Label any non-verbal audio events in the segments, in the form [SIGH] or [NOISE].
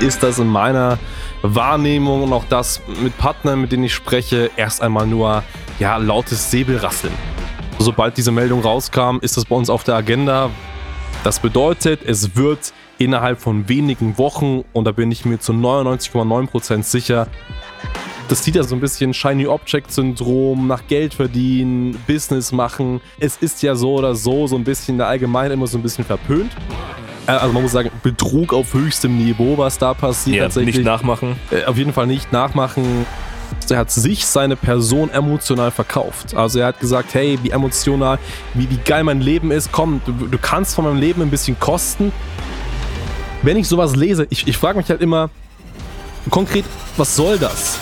ist das in meiner Wahrnehmung und auch das mit Partnern, mit denen ich spreche, erst einmal nur ja, lautes Säbelrasseln. Sobald diese Meldung rauskam, ist das bei uns auf der Agenda. Das bedeutet, es wird innerhalb von wenigen Wochen, und da bin ich mir zu 99,9% sicher, das sieht ja so ein bisschen Shiny Object Syndrom, nach Geld verdienen, Business machen. Es ist ja so oder so, so ein bisschen der Allgemein immer so ein bisschen verpönt. Äh, also man muss sagen, Betrug auf höchstem Niveau, was da passiert. Ja, tatsächlich. Nicht nachmachen. Äh, auf jeden Fall nicht nachmachen. Er hat sich, seine Person emotional verkauft. Also er hat gesagt, hey, wie emotional, wie, wie geil mein Leben ist. Komm, du, du kannst von meinem Leben ein bisschen kosten. Wenn ich sowas lese, ich, ich frage mich halt immer konkret, was soll das?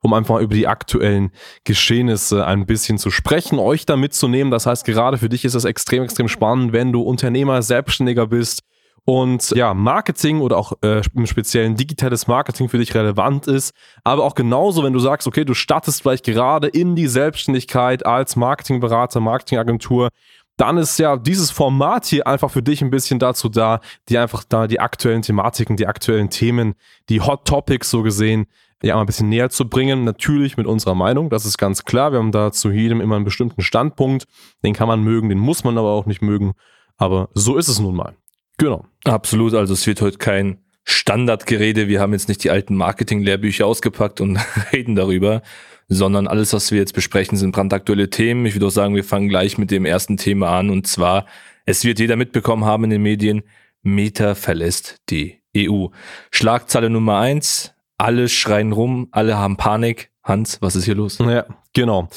Um einfach über die aktuellen Geschehnisse ein bisschen zu sprechen, euch da mitzunehmen. Das heißt, gerade für dich ist es extrem, extrem spannend, wenn du Unternehmer, Selbstständiger bist und ja, Marketing oder auch äh, im speziellen digitales Marketing für dich relevant ist, aber auch genauso, wenn du sagst, okay, du startest vielleicht gerade in die Selbstständigkeit als Marketingberater, Marketingagentur, dann ist ja dieses Format hier einfach für dich ein bisschen dazu da, die einfach da die aktuellen Thematiken, die aktuellen Themen, die Hot Topics so gesehen ja mal ein bisschen näher zu bringen. Natürlich mit unserer Meinung, das ist ganz klar. Wir haben da zu jedem immer einen bestimmten Standpunkt. Den kann man mögen, den muss man aber auch nicht mögen. Aber so ist es nun mal. Genau. Absolut. Also es wird heute kein Standardgerede. Wir haben jetzt nicht die alten Marketing-Lehrbücher ausgepackt und [LAUGHS] reden darüber, sondern alles, was wir jetzt besprechen, sind brandaktuelle Themen. Ich würde auch sagen, wir fangen gleich mit dem ersten Thema an und zwar, es wird jeder mitbekommen haben in den Medien, Meta verlässt die EU. Schlagzeile Nummer eins, alle schreien rum, alle haben Panik. Hans, was ist hier los? Ja, Genau.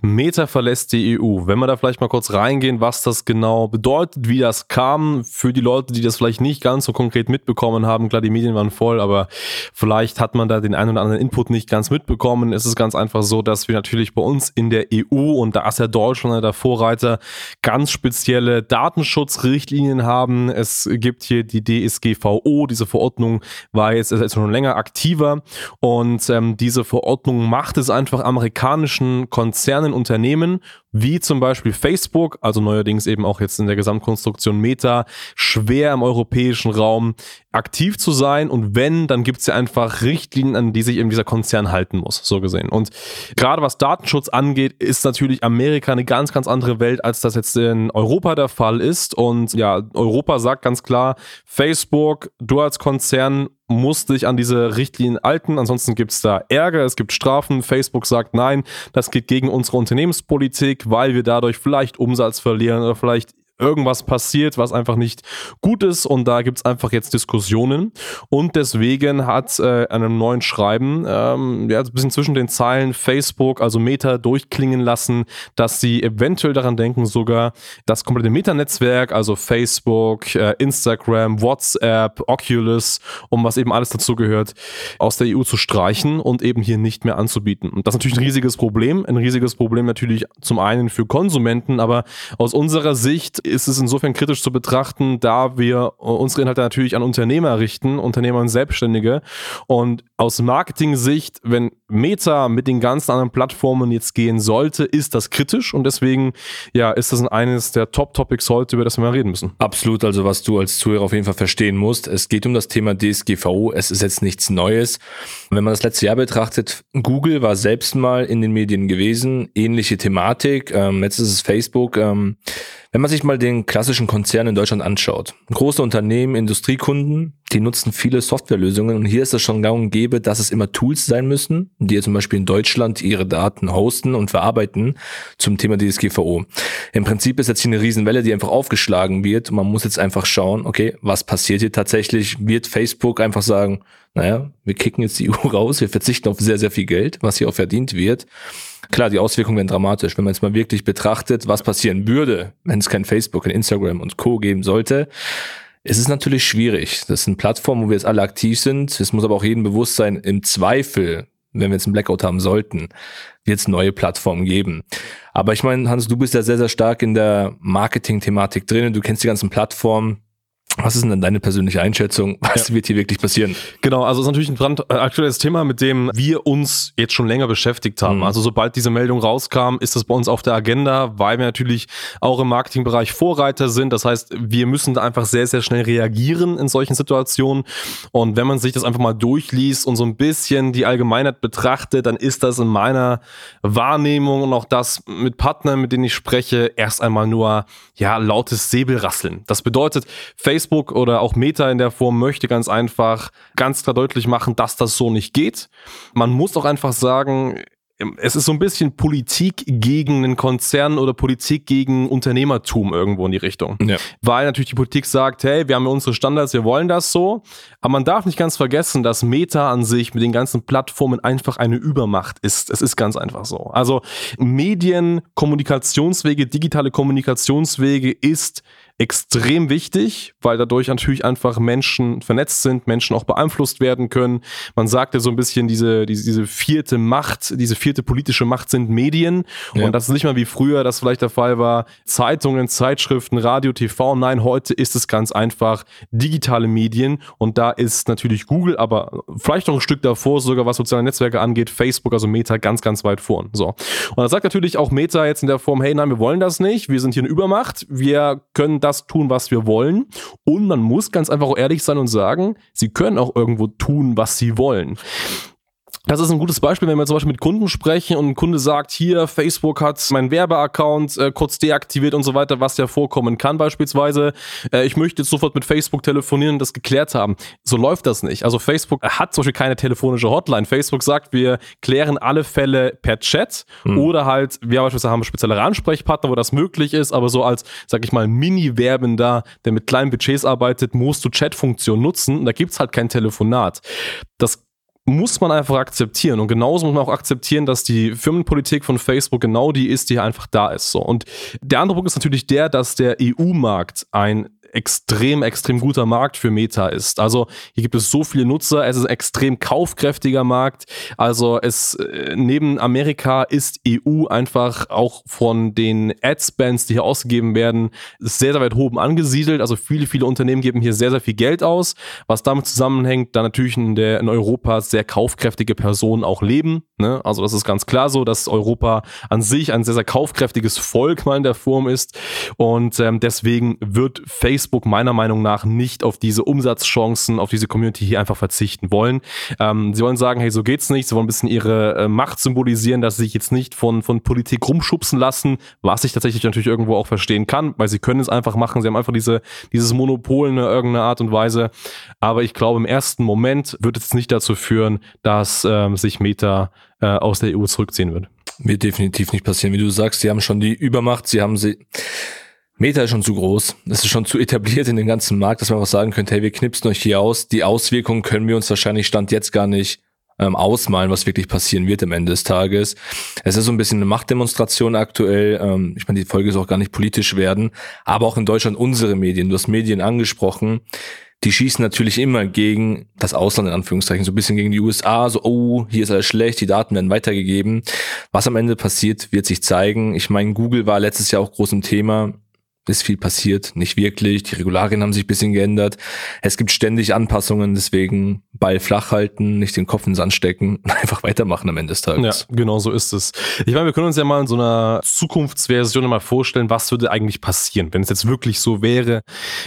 Meta verlässt die EU. Wenn wir da vielleicht mal kurz reingehen, was das genau bedeutet, wie das kam, für die Leute, die das vielleicht nicht ganz so konkret mitbekommen haben. Klar, die Medien waren voll, aber vielleicht hat man da den einen oder anderen Input nicht ganz mitbekommen. Es ist ganz einfach so, dass wir natürlich bei uns in der EU und da ist ja Deutschland der Vorreiter ganz spezielle Datenschutzrichtlinien haben. Es gibt hier die DSGVO. Diese Verordnung war jetzt, ist schon länger aktiver und ähm, diese Verordnung macht es einfach amerikanischen amerikanischen Konzernen, Unternehmen, wie zum Beispiel Facebook, also neuerdings eben auch jetzt in der Gesamtkonstruktion Meta, schwer im europäischen Raum aktiv zu sein. Und wenn, dann gibt es ja einfach Richtlinien, an die sich eben dieser Konzern halten muss, so gesehen. Und gerade was Datenschutz angeht, ist natürlich Amerika eine ganz, ganz andere Welt, als das jetzt in Europa der Fall ist. Und ja, Europa sagt ganz klar, Facebook, du als Konzern musst dich an diese Richtlinien halten, ansonsten gibt es da Ärger, es gibt Strafen. Facebook sagt nein, das geht gegen unsere Unternehmenspolitik, weil wir dadurch vielleicht Umsatz verlieren oder vielleicht irgendwas passiert, was einfach nicht gut ist und da gibt es einfach jetzt Diskussionen und deswegen hat äh, einem neuen Schreiben, ähm, ja, ein bisschen zwischen den Zeilen Facebook, also Meta durchklingen lassen, dass sie eventuell daran denken, sogar das komplette Meta-Netzwerk, also Facebook, äh, Instagram, WhatsApp, Oculus und was eben alles dazu gehört, aus der EU zu streichen und eben hier nicht mehr anzubieten. Und das ist natürlich ein riesiges Problem, ein riesiges Problem natürlich zum einen für Konsumenten, aber aus unserer Sicht ist es insofern kritisch zu betrachten, da wir unsere Inhalte natürlich an Unternehmer richten, Unternehmer und Selbstständige. Und aus Marketing-Sicht, wenn Meta mit den ganzen anderen Plattformen jetzt gehen sollte, ist das kritisch und deswegen ja, ist das eines der Top-Topics heute, über das wir mal reden müssen. Absolut, also was du als Zuhörer auf jeden Fall verstehen musst. Es geht um das Thema DSGVO, es ist jetzt nichts Neues. Wenn man das letzte Jahr betrachtet, Google war selbst mal in den Medien gewesen, ähnliche Thematik, ähm, jetzt ist es Facebook. Ähm, wenn man sich mal den klassischen Konzern in Deutschland anschaut, große Unternehmen, Industriekunden, die nutzen viele Softwarelösungen und hier ist es schon gang und gäbe, dass es immer Tools sein müssen, die zum Beispiel in Deutschland ihre Daten hosten und verarbeiten zum Thema DSGVO. Im Prinzip ist jetzt hier eine Riesenwelle, die einfach aufgeschlagen wird und man muss jetzt einfach schauen, okay, was passiert hier tatsächlich? Wird Facebook einfach sagen, naja, wir kicken jetzt die [LAUGHS] EU raus, wir verzichten auf sehr, sehr viel Geld, was hier auch verdient wird. Klar, die Auswirkungen werden dramatisch. Wenn man jetzt mal wirklich betrachtet, was passieren würde, wenn es kein Facebook, kein Instagram und Co. geben sollte, es ist natürlich schwierig. Das sind Plattformen, wo wir jetzt alle aktiv sind. Es muss aber auch jedem bewusst sein, im Zweifel, wenn wir jetzt einen Blackout haben sollten, wird es neue Plattformen geben. Aber ich meine, Hans, du bist ja sehr, sehr stark in der Marketing-Thematik drin. Du kennst die ganzen Plattformen. Was ist denn deine persönliche Einschätzung? Was ja. wird hier wirklich passieren? Genau, also es ist natürlich ein brand äh, aktuelles Thema, mit dem wir uns jetzt schon länger beschäftigt haben. Mhm. Also sobald diese Meldung rauskam, ist das bei uns auf der Agenda, weil wir natürlich auch im Marketingbereich Vorreiter sind. Das heißt, wir müssen da einfach sehr, sehr schnell reagieren in solchen Situationen. Und wenn man sich das einfach mal durchliest und so ein bisschen die Allgemeinheit betrachtet, dann ist das in meiner Wahrnehmung und auch das mit Partnern, mit denen ich spreche, erst einmal nur ja lautes Säbelrasseln. Das bedeutet, Facebook Facebook oder auch Meta in der Form möchte ganz einfach ganz klar deutlich machen, dass das so nicht geht. Man muss auch einfach sagen, es ist so ein bisschen Politik gegen einen Konzern oder Politik gegen Unternehmertum irgendwo in die Richtung. Ja. Weil natürlich die Politik sagt, hey, wir haben ja unsere Standards, wir wollen das so. Aber man darf nicht ganz vergessen, dass Meta an sich mit den ganzen Plattformen einfach eine Übermacht ist. Es ist ganz einfach so. Also Medien, Kommunikationswege, digitale Kommunikationswege ist extrem wichtig, weil dadurch natürlich einfach Menschen vernetzt sind, Menschen auch beeinflusst werden können. Man sagt ja so ein bisschen, diese, diese, diese vierte Macht, diese vierte politische Macht sind Medien. Ja. Und das ist nicht mal wie früher, das vielleicht der Fall war, Zeitungen, Zeitschriften, Radio, TV. Nein, heute ist es ganz einfach digitale Medien. Und da ist natürlich Google, aber vielleicht noch ein Stück davor, sogar was soziale Netzwerke angeht, Facebook, also Meta, ganz, ganz weit vorn. So. Und da sagt natürlich auch Meta jetzt in der Form, hey, nein, wir wollen das nicht. Wir sind hier eine Übermacht. Wir können das das tun, was wir wollen. Und man muss ganz einfach auch ehrlich sein und sagen, sie können auch irgendwo tun, was sie wollen. Das ist ein gutes Beispiel, wenn wir zum Beispiel mit Kunden sprechen und ein Kunde sagt, hier, Facebook hat meinen Werbeaccount äh, kurz deaktiviert und so weiter, was ja vorkommen kann beispielsweise. Äh, ich möchte jetzt sofort mit Facebook telefonieren und das geklärt haben. So läuft das nicht. Also Facebook hat zum Beispiel keine telefonische Hotline. Facebook sagt, wir klären alle Fälle per Chat hm. oder halt, wir beispielsweise haben spezielle Ansprechpartner, wo das möglich ist, aber so als, sag ich mal, Mini-Werbender, der mit kleinen Budgets arbeitet, musst du Chat-Funktion nutzen. Da gibt's halt kein Telefonat. Das muss man einfach akzeptieren. Und genauso muss man auch akzeptieren, dass die Firmenpolitik von Facebook genau die ist, die einfach da ist. So. Und der andere Punkt ist natürlich der, dass der EU-Markt ein extrem, extrem guter Markt für Meta ist. Also hier gibt es so viele Nutzer, es ist ein extrem kaufkräftiger Markt. Also es äh, neben Amerika ist EU einfach auch von den Ad-Spends, die hier ausgegeben werden, sehr, sehr weit oben angesiedelt. Also viele, viele Unternehmen geben hier sehr, sehr viel Geld aus, was damit zusammenhängt, da natürlich in, der, in Europa sehr kaufkräftige Personen auch leben. Ne? Also das ist ganz klar so, dass Europa an sich ein sehr, sehr kaufkräftiges Volk mal in der Form ist. Und ähm, deswegen wird Facebook Facebook meiner Meinung nach nicht auf diese Umsatzchancen, auf diese Community hier einfach verzichten wollen. Ähm, sie wollen sagen, hey, so geht's nicht. Sie wollen ein bisschen ihre äh, Macht symbolisieren, dass sie sich jetzt nicht von, von Politik rumschubsen lassen, was ich tatsächlich natürlich irgendwo auch verstehen kann, weil sie können es einfach machen. Sie haben einfach diese, dieses Monopol in irgendeiner Art und Weise. Aber ich glaube, im ersten Moment wird es nicht dazu führen, dass ähm, sich Meta äh, aus der EU zurückziehen wird. Wird definitiv nicht passieren. Wie du sagst, sie haben schon die Übermacht, sie haben sie Meta ist schon zu groß. Es ist schon zu etabliert in den ganzen Markt, dass man auch sagen könnte, hey, wir knipsen euch hier aus. Die Auswirkungen können wir uns wahrscheinlich Stand jetzt gar nicht ähm, ausmalen, was wirklich passieren wird am Ende des Tages. Es ist so ein bisschen eine Machtdemonstration aktuell. Ähm, ich meine, die Folge soll auch gar nicht politisch werden. Aber auch in Deutschland unsere Medien, du hast Medien angesprochen, die schießen natürlich immer gegen das Ausland in Anführungszeichen, so ein bisschen gegen die USA, so, oh, hier ist alles schlecht, die Daten werden weitergegeben. Was am Ende passiert, wird sich zeigen. Ich meine, Google war letztes Jahr auch groß im Thema ist viel passiert, nicht wirklich. Die Regularien haben sich ein bisschen geändert. Es gibt ständig Anpassungen, deswegen Ball flach halten, nicht den Kopf ins Sand stecken [LAUGHS] einfach weitermachen am Ende des Tages. Ja, genau so ist es. Ich meine, wir können uns ja mal in so einer Zukunftsversion mal vorstellen, was würde eigentlich passieren, wenn es jetzt wirklich so wäre.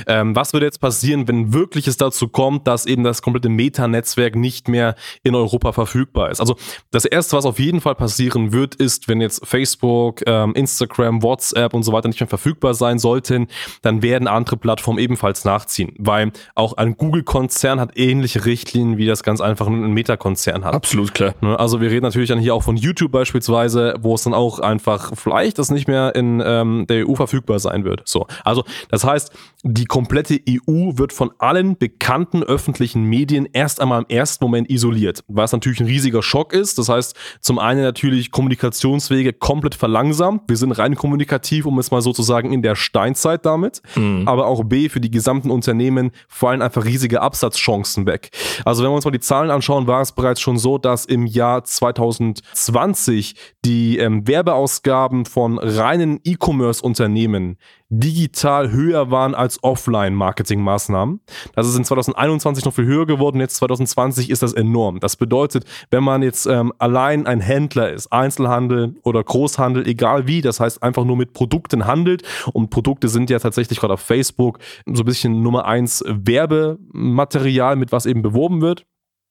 Ähm, was würde jetzt passieren, wenn wirklich es dazu kommt, dass eben das komplette Meta-Netzwerk nicht mehr in Europa verfügbar ist? Also das Erste, was auf jeden Fall passieren wird, ist, wenn jetzt Facebook, ähm, Instagram, WhatsApp und so weiter nicht mehr verfügbar sein sollten, dann werden andere Plattformen ebenfalls nachziehen, weil auch ein Google-Konzern hat ähnliche Richtlinien, wie das ganz einfach ein Meta-Konzern hat. Absolut klar. Ne, also wir reden natürlich dann hier auch von YouTube beispielsweise, wo es dann auch einfach vielleicht das nicht mehr in ähm, der EU verfügbar sein wird. So, also das heißt, die komplette EU wird von allen bekannten öffentlichen Medien erst einmal im ersten Moment isoliert, was natürlich ein riesiger Schock ist. Das heißt, zum einen natürlich Kommunikationswege komplett verlangsamt. Wir sind rein kommunikativ, um es mal sozusagen in der Steinzeit damit, mhm. aber auch B, für die gesamten Unternehmen fallen einfach riesige Absatzchancen weg. Also wenn wir uns mal die Zahlen anschauen, war es bereits schon so, dass im Jahr 2020 die ähm, Werbeausgaben von reinen E-Commerce-Unternehmen digital höher waren als Offline-Marketing-Maßnahmen. Das ist in 2021 noch viel höher geworden, jetzt 2020 ist das enorm. Das bedeutet, wenn man jetzt ähm, allein ein Händler ist, Einzelhandel oder Großhandel, egal wie, das heißt einfach nur mit Produkten handelt und Produkte sind ja tatsächlich gerade auf Facebook so ein bisschen Nummer eins Werbematerial, mit was eben beworben wird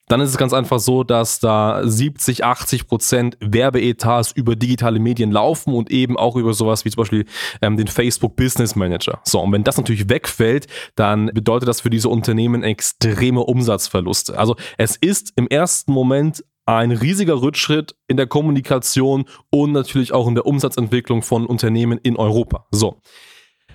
dann ist es ganz einfach so, dass da 70, 80 Prozent Werbeetats über digitale Medien laufen und eben auch über sowas wie zum Beispiel ähm, den Facebook Business Manager. So, und wenn das natürlich wegfällt, dann bedeutet das für diese Unternehmen extreme Umsatzverluste. Also es ist im ersten Moment ein riesiger Rückschritt in der Kommunikation und natürlich auch in der Umsatzentwicklung von Unternehmen in Europa. So.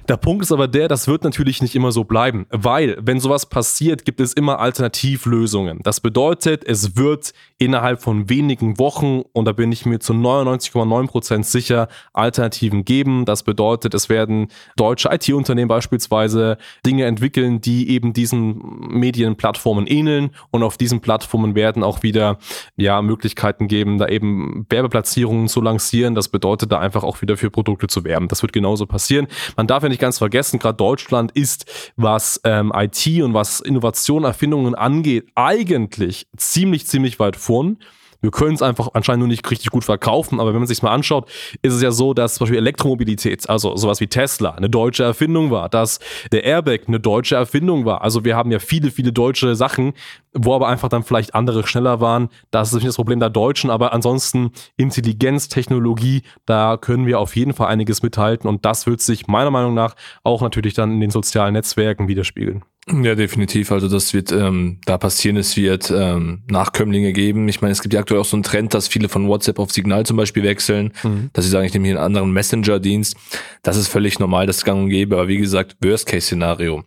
Der Punkt ist aber der, das wird natürlich nicht immer so bleiben, weil wenn sowas passiert, gibt es immer Alternativlösungen. Das bedeutet, es wird innerhalb von wenigen Wochen, und da bin ich mir zu 99,9% sicher, Alternativen geben. Das bedeutet, es werden deutsche IT-Unternehmen beispielsweise Dinge entwickeln, die eben diesen Medienplattformen ähneln und auf diesen Plattformen werden auch wieder ja, Möglichkeiten geben, da eben Werbeplatzierungen zu lancieren. Das bedeutet, da einfach auch wieder für Produkte zu werben. Das wird genauso passieren. Man darf ja nicht nicht ganz vergessen, gerade Deutschland ist, was ähm, IT und was Innovation, Erfindungen angeht, eigentlich ziemlich, ziemlich weit vorn. Wir können es einfach anscheinend nur nicht richtig gut verkaufen, aber wenn man sich mal anschaut, ist es ja so, dass zum Beispiel Elektromobilität, also sowas wie Tesla, eine deutsche Erfindung war, dass der Airbag eine deutsche Erfindung war. Also wir haben ja viele, viele deutsche Sachen, wo aber einfach dann vielleicht andere schneller waren. Das ist nicht das Problem der Deutschen, aber ansonsten Intelligenz, Technologie, da können wir auf jeden Fall einiges mithalten und das wird sich meiner Meinung nach auch natürlich dann in den sozialen Netzwerken widerspiegeln. Ja, definitiv. Also das wird ähm, da passieren. Es wird ähm, Nachkömmlinge geben. Ich meine, es gibt ja aktuell auch so einen Trend, dass viele von WhatsApp auf Signal zum Beispiel wechseln, mhm. dass sie sagen, ich nehme hier einen anderen Messenger-Dienst. Das ist völlig normal, das gang und gäbe. Aber wie gesagt, Worst-Case-Szenario.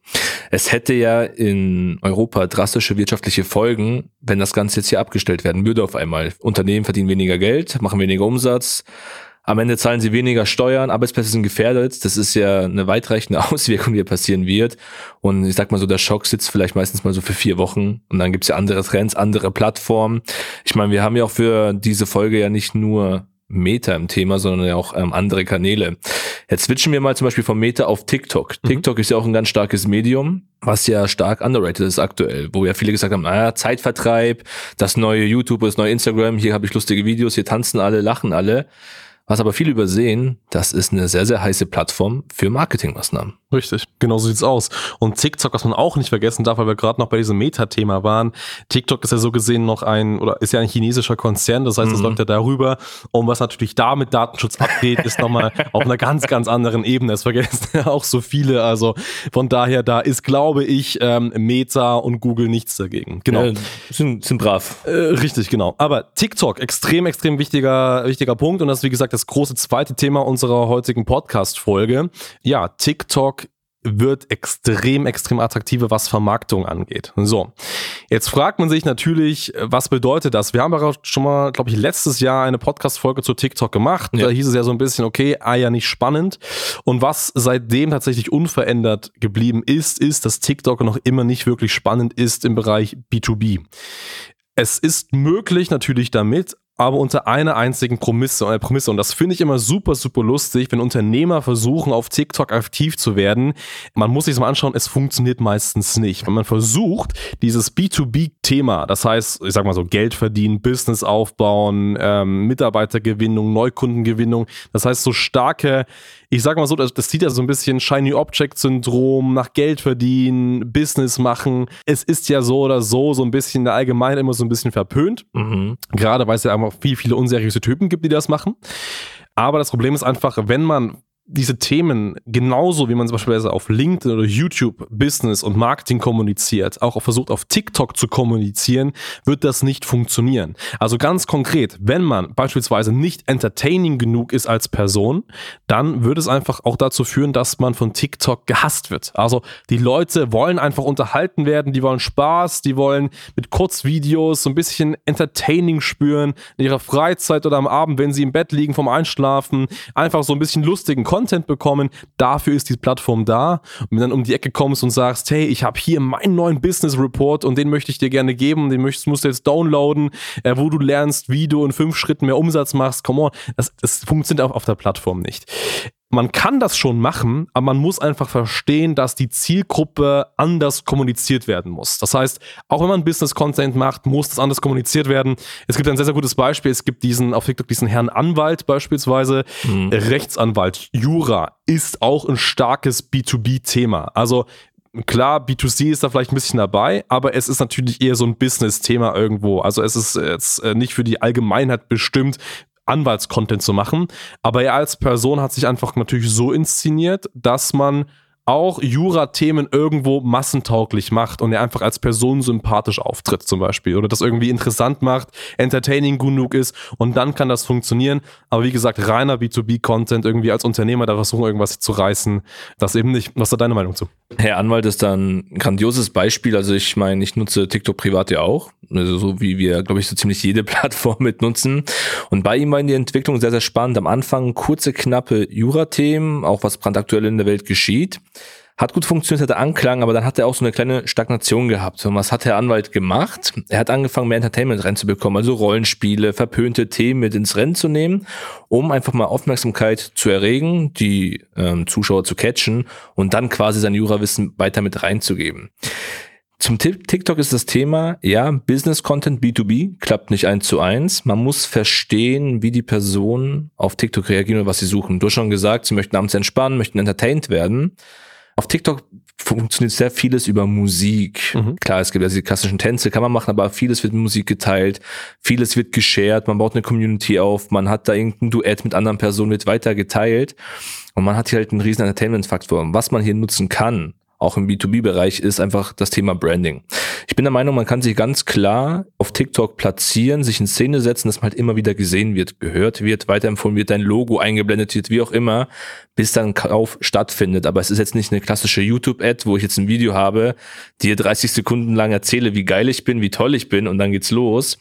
Es hätte ja in Europa drastische wirtschaftliche Folgen, wenn das Ganze jetzt hier abgestellt werden würde auf einmal. Unternehmen verdienen weniger Geld, machen weniger Umsatz am Ende zahlen sie weniger Steuern, Arbeitsplätze sind gefährdet. Das ist ja eine weitreichende [LAUGHS] Auswirkung, die hier passieren wird. Und ich sag mal so, der Schock sitzt vielleicht meistens mal so für vier Wochen. Und dann gibt's ja andere Trends, andere Plattformen. Ich meine, wir haben ja auch für diese Folge ja nicht nur Meta im Thema, sondern ja auch ähm, andere Kanäle. Jetzt switchen wir mal zum Beispiel vom Meta auf TikTok. Mhm. TikTok ist ja auch ein ganz starkes Medium, was ja stark underrated ist aktuell, wo ja viele gesagt haben, naja, Zeitvertreib, das neue YouTube, das neue Instagram, hier habe ich lustige Videos, hier tanzen alle, lachen alle. Was aber viele übersehen, das ist eine sehr, sehr heiße Plattform für Marketingmaßnahmen. Richtig, genau so sieht's aus. Und TikTok, was man auch nicht vergessen darf, weil wir gerade noch bei diesem Meta-Thema waren, TikTok ist ja so gesehen noch ein, oder ist ja ein chinesischer Konzern, das heißt, es mhm. läuft ja darüber. Und was natürlich da mit Datenschutz abgeht, ist nochmal [LAUGHS] auf einer ganz, ganz anderen Ebene. Das vergessen ja auch so viele. Also von daher, da ist, glaube ich, ähm, Meta und Google nichts dagegen. Genau. Ja, sind, sind brav. Äh, richtig, genau. Aber TikTok, extrem, extrem wichtiger, wichtiger Punkt. Und das ist, wie gesagt, das große zweite Thema unserer heutigen Podcast-Folge. Ja, TikTok wird extrem, extrem attraktiver, was Vermarktung angeht. So, jetzt fragt man sich natürlich, was bedeutet das? Wir haben aber schon mal, glaube ich, letztes Jahr eine Podcast-Folge zu TikTok gemacht. Ja. Da hieß es ja so ein bisschen, okay, ah ja, nicht spannend. Und was seitdem tatsächlich unverändert geblieben ist, ist, dass TikTok noch immer nicht wirklich spannend ist im Bereich B2B. Es ist möglich natürlich damit, aber unter einer einzigen Prämisse. Äh, Prämisse. Und das finde ich immer super, super lustig, wenn Unternehmer versuchen, auf TikTok aktiv zu werden. Man muss sich das mal anschauen, es funktioniert meistens nicht. Wenn man versucht, dieses B2B-Thema, das heißt, ich sag mal so, Geld verdienen, Business aufbauen, ähm, Mitarbeitergewinnung, Neukundengewinnung, das heißt so starke ich sag mal so, das, das zieht ja so ein bisschen Shiny Object Syndrom, nach Geld verdienen, Business machen. Es ist ja so oder so, so ein bisschen der Allgemeine immer so ein bisschen verpönt. Mhm. Gerade weil es ja einfach viel, viele unseriöse Typen gibt, die das machen. Aber das Problem ist einfach, wenn man diese Themen genauso, wie man zum Beispiel auf LinkedIn oder YouTube Business und Marketing kommuniziert, auch versucht auf TikTok zu kommunizieren, wird das nicht funktionieren. Also ganz konkret, wenn man beispielsweise nicht entertaining genug ist als Person, dann würde es einfach auch dazu führen, dass man von TikTok gehasst wird. Also die Leute wollen einfach unterhalten werden, die wollen Spaß, die wollen mit Kurzvideos so ein bisschen entertaining spüren in ihrer Freizeit oder am Abend, wenn sie im Bett liegen vom Einschlafen, einfach so ein bisschen lustigen Content Content bekommen. Dafür ist die Plattform da. Und wenn du dann um die Ecke kommst und sagst, hey, ich habe hier meinen neuen Business Report und den möchte ich dir gerne geben, den möchtest, musst du jetzt downloaden, äh, wo du lernst, wie du in fünf Schritten mehr Umsatz machst. Come on, das, das funktioniert auch auf der Plattform nicht man kann das schon machen, aber man muss einfach verstehen, dass die Zielgruppe anders kommuniziert werden muss. Das heißt, auch wenn man Business Content macht, muss das anders kommuniziert werden. Es gibt ein sehr, sehr gutes Beispiel. Es gibt diesen, auf TikTok diesen Herrn Anwalt beispielsweise, mhm. Rechtsanwalt, Jura ist auch ein starkes B2B-Thema. Also Klar, B2C ist da vielleicht ein bisschen dabei, aber es ist natürlich eher so ein Business-Thema irgendwo. Also es ist jetzt äh, nicht für die Allgemeinheit bestimmt, Anwaltscontent zu machen. Aber er als Person hat sich einfach natürlich so inszeniert, dass man auch Jura-Themen irgendwo massentauglich macht und er einfach als Person sympathisch auftritt zum Beispiel oder das irgendwie interessant macht, entertaining genug ist und dann kann das funktionieren. Aber wie gesagt, reiner B2B-Content irgendwie als Unternehmer da versuchen irgendwas zu reißen, das eben nicht. Was ist da deine Meinung zu? Herr Anwalt ist da ein grandioses Beispiel. Also ich meine, ich nutze TikTok privat ja auch, also so wie wir, glaube ich, so ziemlich jede [LAUGHS] Plattform mit nutzen. Und bei ihm war die Entwicklung sehr, sehr spannend. Am Anfang kurze, knappe Jura-Themen, auch was brandaktuell in der Welt geschieht. Hat gut funktioniert, hatte Anklang, aber dann hat er auch so eine kleine Stagnation gehabt. Und was hat der Anwalt gemacht? Er hat angefangen, mehr Entertainment reinzubekommen, also Rollenspiele, verpönte Themen mit ins Rennen zu nehmen, um einfach mal Aufmerksamkeit zu erregen, die ähm, Zuschauer zu catchen und dann quasi sein Jurawissen weiter mit reinzugeben. Zum TikTok ist das Thema, ja, Business Content B2B klappt nicht eins zu eins. Man muss verstehen, wie die Personen auf TikTok reagieren und was sie suchen. Du hast schon gesagt, sie möchten abends entspannen, möchten entertained werden. Auf TikTok funktioniert sehr vieles über Musik. Mhm. Klar, es gibt also die klassischen Tänze, kann man machen, aber vieles wird mit Musik geteilt, vieles wird geshared, man baut eine Community auf, man hat da irgendein Duett mit anderen Personen, wird weiter geteilt und man hat hier halt einen riesen Entertainment-Faktor. Was man hier nutzen kann, auch im B2B-Bereich, ist einfach das Thema Branding. Ich bin der Meinung, man kann sich ganz klar auf TikTok platzieren, sich in Szene setzen, dass man halt immer wieder gesehen wird, gehört wird, weiterempfohlen wird, dein Logo eingeblendet wird, wie auch immer, bis dann Kauf stattfindet. Aber es ist jetzt nicht eine klassische YouTube-Ad, wo ich jetzt ein Video habe, dir 30 Sekunden lang erzähle, wie geil ich bin, wie toll ich bin und dann geht's los.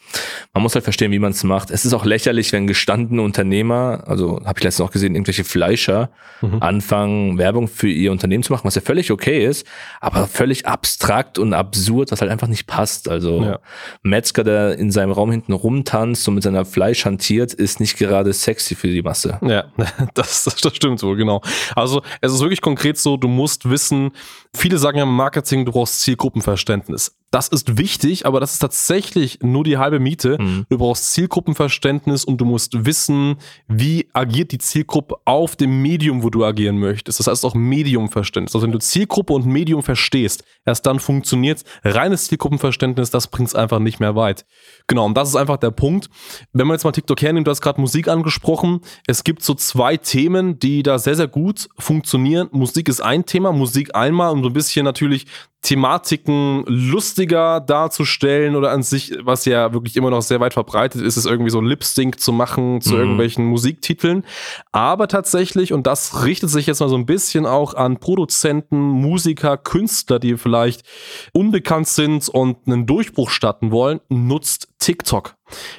Man muss halt verstehen, wie man es macht. Es ist auch lächerlich, wenn gestandene Unternehmer, also habe ich letztens auch gesehen, irgendwelche Fleischer mhm. anfangen, Werbung für ihr Unternehmen zu machen, was ja völlig okay ist, aber völlig abstrakt und absurd, was halt einfach nicht passt. Also ja. Metzger, der in seinem Raum hinten rumtanzt und mit seiner Fleisch hantiert, ist nicht gerade sexy für die Masse. Ja, [LAUGHS] das, das stimmt wohl, genau. Also es ist wirklich konkret so, du musst wissen, viele sagen ja im Marketing, du brauchst Zielgruppenverständnis. Das ist wichtig, aber das ist tatsächlich nur die halbe Miete. Mhm. Du brauchst Zielgruppenverständnis und du musst wissen, wie agiert die Zielgruppe auf dem Medium, wo du agieren möchtest. Das heißt auch Mediumverständnis. Also wenn du Zielgruppe und Medium verstehst, erst dann funktioniert Reines Zielgruppenverständnis, das bringt es einfach nicht mehr weit. Genau, und das ist einfach der Punkt. Wenn man jetzt mal TikTok hernimmt, du hast gerade Musik angesprochen. Es gibt so zwei Themen, die da sehr, sehr gut funktionieren. Musik ist ein Thema, Musik einmal, um so ein bisschen natürlich Thematiken lustiger darzustellen oder an sich, was ja wirklich immer noch sehr weit verbreitet ist, ist irgendwie so Lip-Sync zu machen zu mhm. irgendwelchen Musiktiteln. Aber tatsächlich, und das richtet sich jetzt mal so ein bisschen auch an Produzenten, Musiker, Künstler, die vielleicht unbekannt sind und einen Durchbruch starten wollen, nutzt TikTok.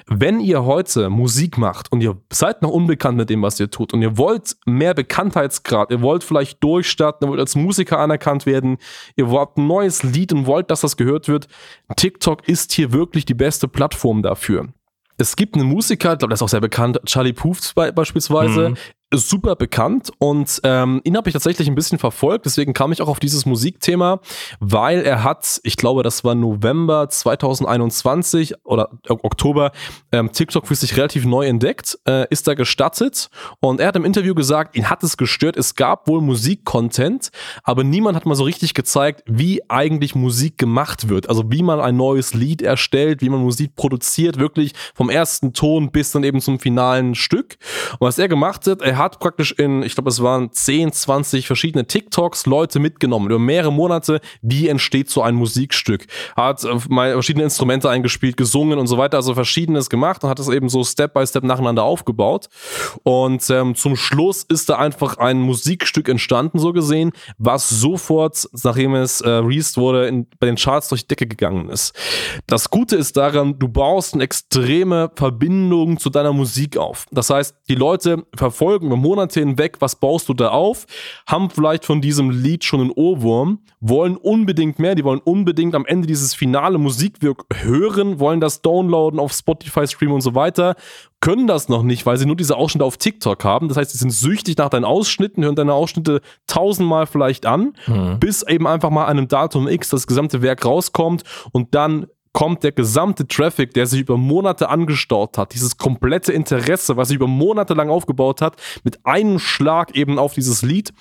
Wenn ihr heute Musik macht und ihr seid noch unbekannt mit dem, was ihr tut und ihr wollt mehr Bekanntheitsgrad, ihr wollt vielleicht durchstarten, ihr wollt als Musiker anerkannt werden, ihr wollt ein neues Lied und wollt, dass das gehört wird, TikTok ist hier wirklich die beste Plattform dafür. Es gibt einen Musiker, ich glaube, der ist auch sehr bekannt, Charlie Puth beispielsweise. Mhm super bekannt und ähm, ihn habe ich tatsächlich ein bisschen verfolgt, deswegen kam ich auch auf dieses Musikthema, weil er hat, ich glaube, das war November 2021 oder Oktober, ähm, TikTok für sich relativ neu entdeckt, äh, ist da gestattet und er hat im Interview gesagt, ihn hat es gestört, es gab wohl Musikcontent, aber niemand hat mal so richtig gezeigt, wie eigentlich Musik gemacht wird, also wie man ein neues Lied erstellt, wie man Musik produziert, wirklich vom ersten Ton bis dann eben zum finalen Stück. Und was er gemacht hat, er hat hat praktisch in, ich glaube, es waren 10, 20 verschiedene TikToks Leute mitgenommen über mehrere Monate, wie entsteht so ein Musikstück. Hat äh, mal verschiedene Instrumente eingespielt, gesungen und so weiter, also verschiedenes gemacht und hat es eben so Step by Step nacheinander aufgebaut. Und ähm, zum Schluss ist da einfach ein Musikstück entstanden, so gesehen, was sofort, nachdem es äh, released wurde, in, bei den Charts durch die Decke gegangen ist. Das Gute ist daran, du baust eine extreme Verbindung zu deiner Musik auf. Das heißt, die Leute verfolgen über Monate hinweg, was baust du da auf, haben vielleicht von diesem Lied schon einen Ohrwurm, wollen unbedingt mehr, die wollen unbedingt am Ende dieses finale Musikwerk hören, wollen das downloaden auf Spotify, streamen und so weiter, können das noch nicht, weil sie nur diese Ausschnitte auf TikTok haben. Das heißt, sie sind süchtig nach deinen Ausschnitten, hören deine Ausschnitte tausendmal vielleicht an, mhm. bis eben einfach mal an einem Datum X das gesamte Werk rauskommt und dann kommt der gesamte Traffic, der sich über Monate angestaut hat, dieses komplette Interesse, was sich über Monate lang aufgebaut hat, mit einem Schlag eben auf dieses Lied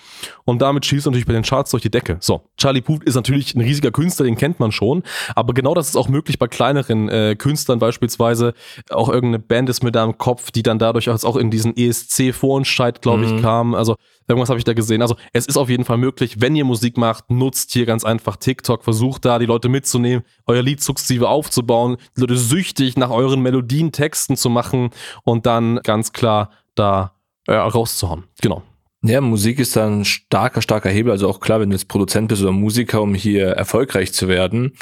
und damit schießt natürlich bei den Charts durch die Decke. So, Charlie Puth ist natürlich ein riesiger Künstler, den kennt man schon, aber genau das ist auch möglich bei kleineren äh, Künstlern beispielsweise. Auch irgendeine Band ist mir da im Kopf, die dann dadurch auch in diesen ESC-Vorentscheid, glaube ich, mhm. kam. Also Irgendwas habe ich da gesehen. Also es ist auf jeden Fall möglich, wenn ihr Musik macht, nutzt hier ganz einfach TikTok, versucht da die Leute mitzunehmen, euer Lied sukzessive aufzubauen, die Leute süchtig nach euren Melodien, Texten zu machen und dann ganz klar da äh, rauszuhauen. Genau. Ja, Musik ist da ein starker, starker Hebel. Also auch klar, wenn du jetzt Produzent bist oder Musiker, um hier erfolgreich zu werden.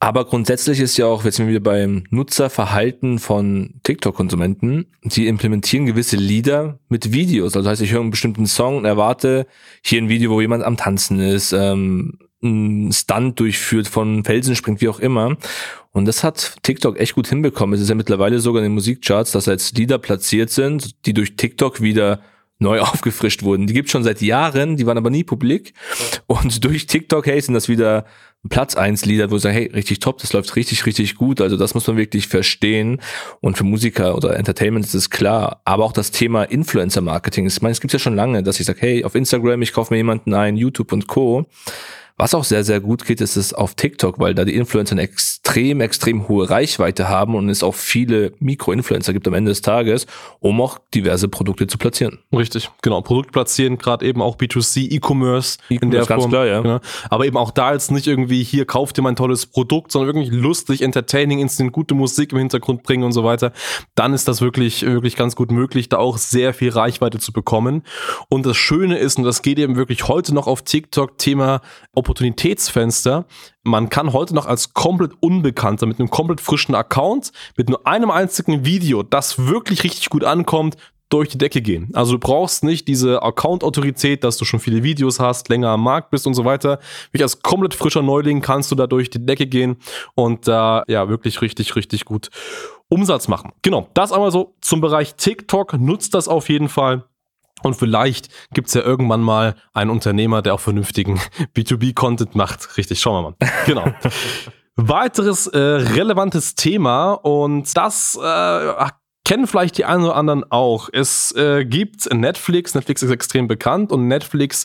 Aber grundsätzlich ist ja auch, jetzt sind wir beim Nutzerverhalten von TikTok-Konsumenten, sie implementieren gewisse Lieder mit Videos. Also heißt, ich höre einen bestimmten Song und erwarte hier ein Video, wo jemand am Tanzen ist, ähm, ein Stunt durchführt, von Felsen springt, wie auch immer. Und das hat TikTok echt gut hinbekommen. Es ist ja mittlerweile sogar in den Musikcharts, dass jetzt Lieder platziert sind, die durch TikTok wieder neu [LAUGHS] aufgefrischt wurden. Die gibt's schon seit Jahren, die waren aber nie publik. Und durch TikTok, hey, sind das wieder Platz eins Lieder, wo sie sagen, hey, richtig top, das läuft richtig, richtig gut. Also das muss man wirklich verstehen. Und für Musiker oder Entertainment ist es klar. Aber auch das Thema Influencer-Marketing. Ich meine, es gibt ja schon lange, dass ich sage, hey, auf Instagram, ich kaufe mir jemanden ein, YouTube und Co. Was auch sehr, sehr gut geht, ist es auf TikTok, weil da die Influencer eine extrem, extrem hohe Reichweite haben und es auch viele Mikro-Influencer gibt am Ende des Tages, um auch diverse Produkte zu platzieren. Richtig, genau. Produkt platzieren, gerade eben auch B2C, E-Commerce e in der Form. Ganz klar, ja. Genau. Aber eben auch da jetzt nicht irgendwie, hier kauft dir mein tolles Produkt, sondern wirklich lustig, entertaining, instant gute Musik im Hintergrund bringen und so weiter. Dann ist das wirklich, wirklich ganz gut möglich, da auch sehr viel Reichweite zu bekommen. Und das Schöne ist, und das geht eben wirklich heute noch auf TikTok, Thema Opportunitätsfenster. Man kann heute noch als komplett Unbekannter mit einem komplett frischen Account, mit nur einem einzigen Video, das wirklich richtig gut ankommt, durch die Decke gehen. Also du brauchst nicht diese Account-Autorität, dass du schon viele Videos hast, länger am Markt bist und so weiter. Wie als komplett frischer Neuling kannst du da durch die Decke gehen und da ja wirklich richtig, richtig gut Umsatz machen. Genau, das aber so zum Bereich TikTok. Nutzt das auf jeden Fall. Und vielleicht gibt's ja irgendwann mal einen Unternehmer, der auch vernünftigen [LAUGHS] B2B-Content macht. Richtig, schauen wir mal. Genau. [LAUGHS] Weiteres äh, relevantes Thema und das äh, kennen vielleicht die einen oder anderen auch. Es äh, gibt Netflix. Netflix ist extrem bekannt und Netflix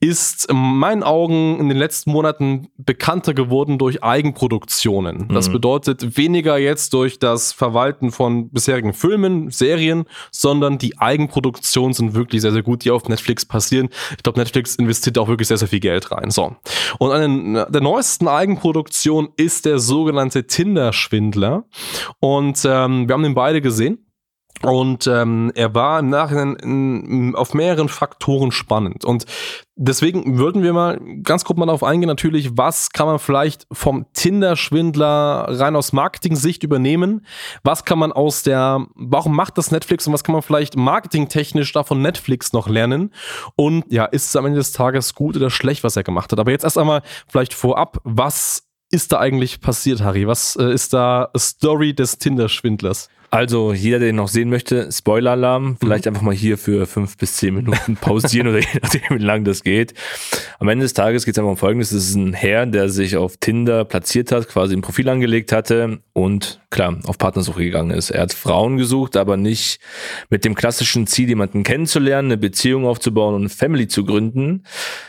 ist in meinen Augen in den letzten Monaten bekannter geworden durch Eigenproduktionen. Das mhm. bedeutet weniger jetzt durch das Verwalten von bisherigen Filmen, Serien, sondern die Eigenproduktionen sind wirklich sehr, sehr gut, die auf Netflix passieren. Ich glaube, Netflix investiert auch wirklich sehr, sehr viel Geld rein. So. Und eine der neuesten Eigenproduktionen ist der sogenannte Tinder-Schwindler. Und ähm, wir haben den beide gesehen. Und ähm, er war im Nachhinein in, auf mehreren Faktoren spannend. Und deswegen würden wir mal ganz kurz mal darauf eingehen, natürlich, was kann man vielleicht vom Tinder-Schwindler rein aus Marketing-Sicht übernehmen? Was kann man aus der, warum macht das Netflix und was kann man vielleicht marketingtechnisch da von Netflix noch lernen? Und ja, ist es am Ende des Tages gut oder schlecht, was er gemacht hat? Aber jetzt erst einmal vielleicht vorab, was ist da eigentlich passiert, Harry? Was äh, ist da Story des Tinder-Schwindlers? Also, jeder, der ihn noch sehen möchte, Spoiler-Alarm, vielleicht mhm. einfach mal hier für fünf bis zehn Minuten pausieren oder [LAUGHS] je nachdem, wie lang das geht. Am Ende des Tages geht es einfach um Folgendes. Es ist ein Herr, der sich auf Tinder platziert hat, quasi ein Profil angelegt hatte und klar, auf Partnersuche gegangen ist. Er hat Frauen gesucht, aber nicht mit dem klassischen Ziel, jemanden kennenzulernen, eine Beziehung aufzubauen und eine Family zu gründen,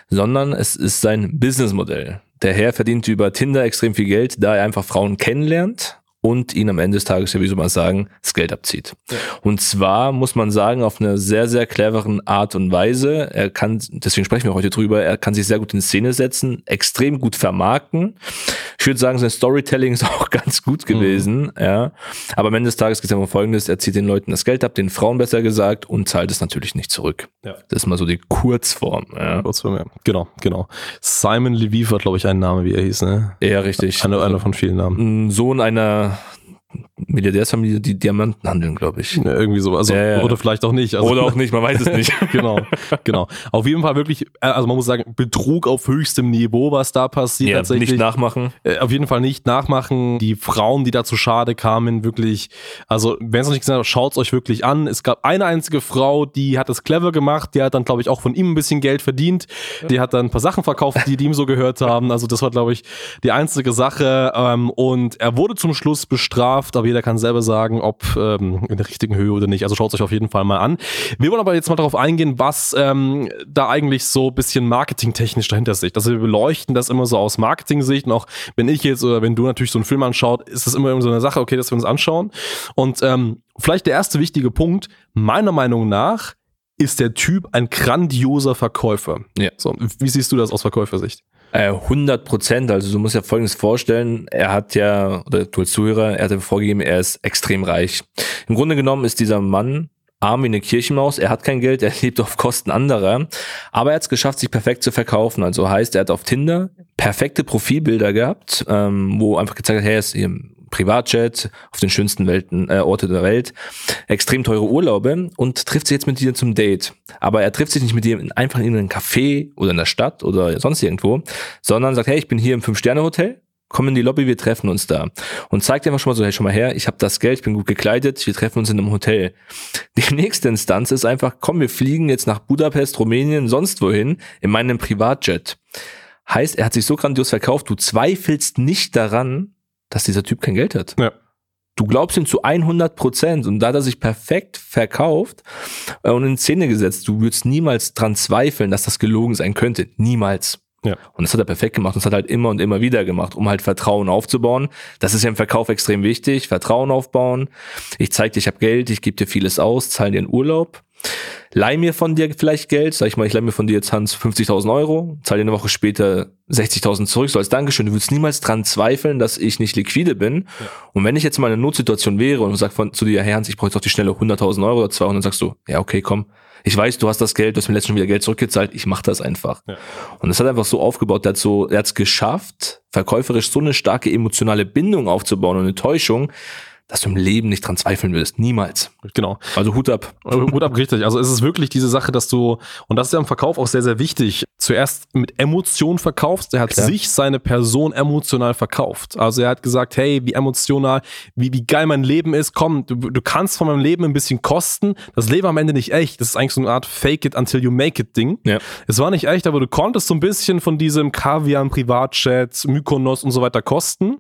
sondern es ist sein Businessmodell. Der Herr verdient über Tinder extrem viel Geld, da er einfach Frauen kennenlernt und ihn am Ende des Tages, ja, wie soll man sagen, das Geld abzieht. Ja. Und zwar muss man sagen, auf eine sehr, sehr cleveren Art und Weise. Er kann, deswegen sprechen wir heute drüber, er kann sich sehr gut in Szene setzen, extrem gut vermarkten. Ich würde sagen, sein Storytelling [LAUGHS] ist auch ganz gut gewesen, mhm. ja. Aber am Ende des Tages geht es um Folgendes, er zieht den Leuten das Geld ab, den Frauen besser gesagt, und zahlt es natürlich nicht zurück. Ja. Das ist mal so die Kurzform, ja. Kurzform, ja. Genau, genau. Simon Leviev war, glaube ich, ein Name, wie er hieß, ne? Ja, richtig. Einer, einer von vielen Namen. Sohn einer Milliardärsfamilie, die Diamanten handeln, glaube ich. Ja, irgendwie so. Also, ja, ja. Oder vielleicht auch nicht. Also, oder auch nicht, man weiß es nicht. [LAUGHS] genau, genau. Auf jeden Fall wirklich, äh, also man muss sagen, Betrug auf höchstem Niveau, was da passiert. Ja, tatsächlich. nicht nachmachen. Äh, auf jeden Fall nicht nachmachen. Die Frauen, die da zu Schade kamen, wirklich, also wenn es noch nicht gesagt habt, schaut es euch wirklich an. Es gab eine einzige Frau, die hat es clever gemacht, die hat dann, glaube ich, auch von ihm ein bisschen Geld verdient. Die hat dann ein paar Sachen verkauft, die, die ihm so gehört haben. Also das war, glaube ich, die einzige Sache. Ähm, und er wurde zum Schluss bestraft, aber jeder kann selber sagen, ob ähm, in der richtigen Höhe oder nicht. Also schaut es euch auf jeden Fall mal an. Wir wollen aber jetzt mal darauf eingehen, was ähm, da eigentlich so ein bisschen marketingtechnisch dahinter sitzt. Also wir beleuchten das immer so aus Marketing-Sicht. Und auch wenn ich jetzt oder wenn du natürlich so einen Film anschaut, ist es immer so eine Sache, okay, dass wir uns anschauen. Und ähm, vielleicht der erste wichtige Punkt, meiner Meinung nach, ist der Typ ein grandioser Verkäufer. Ja. So, wie siehst du das aus Verkäufersicht? 100 äh, Prozent. Also du musst ja Folgendes vorstellen. Er hat ja, oder du als Zuhörer, er hat ja vorgegeben, er ist extrem reich. Im Grunde genommen ist dieser Mann arm wie eine Kirchenmaus. Er hat kein Geld, er [LAUGHS] lebt auf Kosten anderer. Aber er hat es geschafft, sich perfekt zu verkaufen. Also heißt, er hat auf Tinder perfekte Profilbilder gehabt, ähm, wo einfach gezeigt hat, hey, er ist Privatjet auf den schönsten Welten, äh, Orte der Welt, extrem teure Urlaube und trifft sich jetzt mit dir zum Date. Aber er trifft sich nicht mit dir einfach in einem Café oder in der Stadt oder sonst irgendwo, sondern sagt, hey, ich bin hier im Fünf-Sterne-Hotel, komm in die Lobby, wir treffen uns da. Und zeigt einfach schon mal so, hey, schon mal her, ich habe das Geld, ich bin gut gekleidet, wir treffen uns in einem Hotel. [LAUGHS] Die nächste Instanz ist einfach, komm, wir fliegen jetzt nach Budapest, Rumänien, sonst wohin, in meinem Privatjet. Heißt, er hat sich so grandios verkauft, du zweifelst nicht daran, dass dieser Typ kein Geld hat. Ja. Du glaubst ihm zu 100 Prozent und da hat er sich perfekt verkauft äh, und in Szene gesetzt. Du würdest niemals dran zweifeln, dass das gelogen sein könnte. Niemals. Ja. Und das hat er perfekt gemacht und das hat er halt immer und immer wieder gemacht, um halt Vertrauen aufzubauen. Das ist ja im Verkauf extrem wichtig. Vertrauen aufbauen. Ich zeig dir, ich habe Geld, ich gebe dir vieles aus, zahle dir einen Urlaub leih mir von dir vielleicht Geld, sag ich mal, ich leih mir von dir jetzt Hans 50.000 Euro, zahl dir eine Woche später 60.000 zurück, so als Dankeschön. Du würdest niemals dran zweifeln, dass ich nicht liquide bin. Ja. Und wenn ich jetzt mal in einer Notsituation wäre und sagst von, zu dir, hey Hans, ich brauche jetzt auf die Schnelle 100.000 Euro oder 200, dann sagst du, ja, okay, komm. Ich weiß, du hast das Geld, du hast mir letztens schon wieder Geld zurückgezahlt, ich mach das einfach. Ja. Und das hat einfach so aufgebaut, der hat so, er hat es geschafft, verkäuferisch so eine starke emotionale Bindung aufzubauen und eine Täuschung, dass du im Leben nicht dran zweifeln würdest. Niemals. Genau. Also Hut ab. Äh, Hut ab, richtig. Also es ist wirklich diese Sache, dass du, und das ist ja im Verkauf auch sehr, sehr wichtig, zuerst mit Emotion verkaufst. Er hat Klar. sich, seine Person emotional verkauft. Also er hat gesagt, hey, wie emotional, wie, wie geil mein Leben ist. Komm, du, du kannst von meinem Leben ein bisschen kosten. Das Leben am Ende nicht echt. Das ist eigentlich so eine Art Fake it until you make it Ding. Ja. Es war nicht echt, aber du konntest so ein bisschen von diesem Kaviar, Privatchat, Mykonos und so weiter kosten.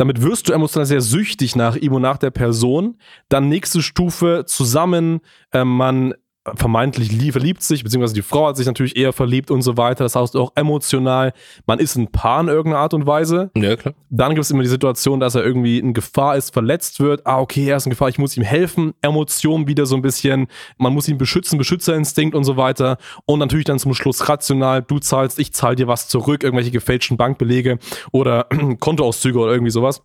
Damit wirst du emotional sehr süchtig nach ihm und nach der Person. Dann nächste Stufe zusammen, äh, man vermeintlich verliebt sich, beziehungsweise die Frau hat sich natürlich eher verliebt und so weiter. Das heißt auch emotional, man ist ein Paar in irgendeiner Art und Weise. Ja, klar. Dann gibt es immer die Situation, dass er irgendwie in Gefahr ist, verletzt wird. Ah, okay, er ist in Gefahr, ich muss ihm helfen. Emotionen wieder so ein bisschen, man muss ihn beschützen, Beschützerinstinkt und so weiter. Und natürlich dann zum Schluss rational, du zahlst, ich zahl dir was zurück, irgendwelche gefälschten Bankbelege oder [CLEARS THROAT] Kontoauszüge oder irgendwie sowas.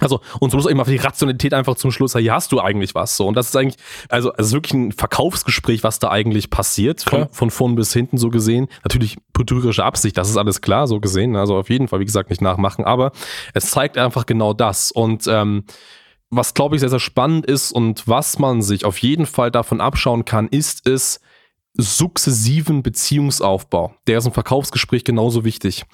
Also, und so muss eben auf die Rationalität einfach zum Schluss, hier hast du eigentlich was so. Und das ist eigentlich, also, es ist wirklich ein Verkaufsgespräch, was da eigentlich passiert, von, von vorn bis hinten so gesehen. Natürlich betrügerische Absicht, das ist alles klar, so gesehen. Also auf jeden Fall, wie gesagt, nicht nachmachen, aber es zeigt einfach genau das. Und ähm, was, glaube ich, sehr, sehr spannend ist und was man sich auf jeden Fall davon abschauen kann, ist es, sukzessiven Beziehungsaufbau. Der ist im Verkaufsgespräch genauso wichtig.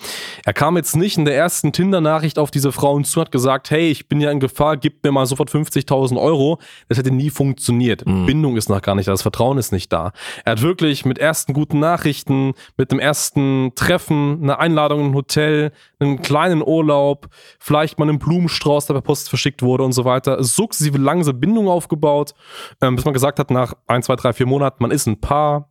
Er kam jetzt nicht in der ersten Tinder-Nachricht auf diese Frauen zu, hat gesagt, hey, ich bin ja in Gefahr, gib mir mal sofort 50.000 Euro. Das hätte nie funktioniert. Mhm. Bindung ist noch gar nicht da, das Vertrauen ist nicht da. Er hat wirklich mit ersten guten Nachrichten, mit dem ersten Treffen, eine Einladung in ein Hotel, einen kleinen Urlaub, vielleicht mal einen Blumenstrauß, der per Post verschickt wurde und so weiter, sukzessive langsame Bindung aufgebaut, ähm, bis man gesagt hat, nach ein, zwei, drei, vier Monaten, man ist ein Paar,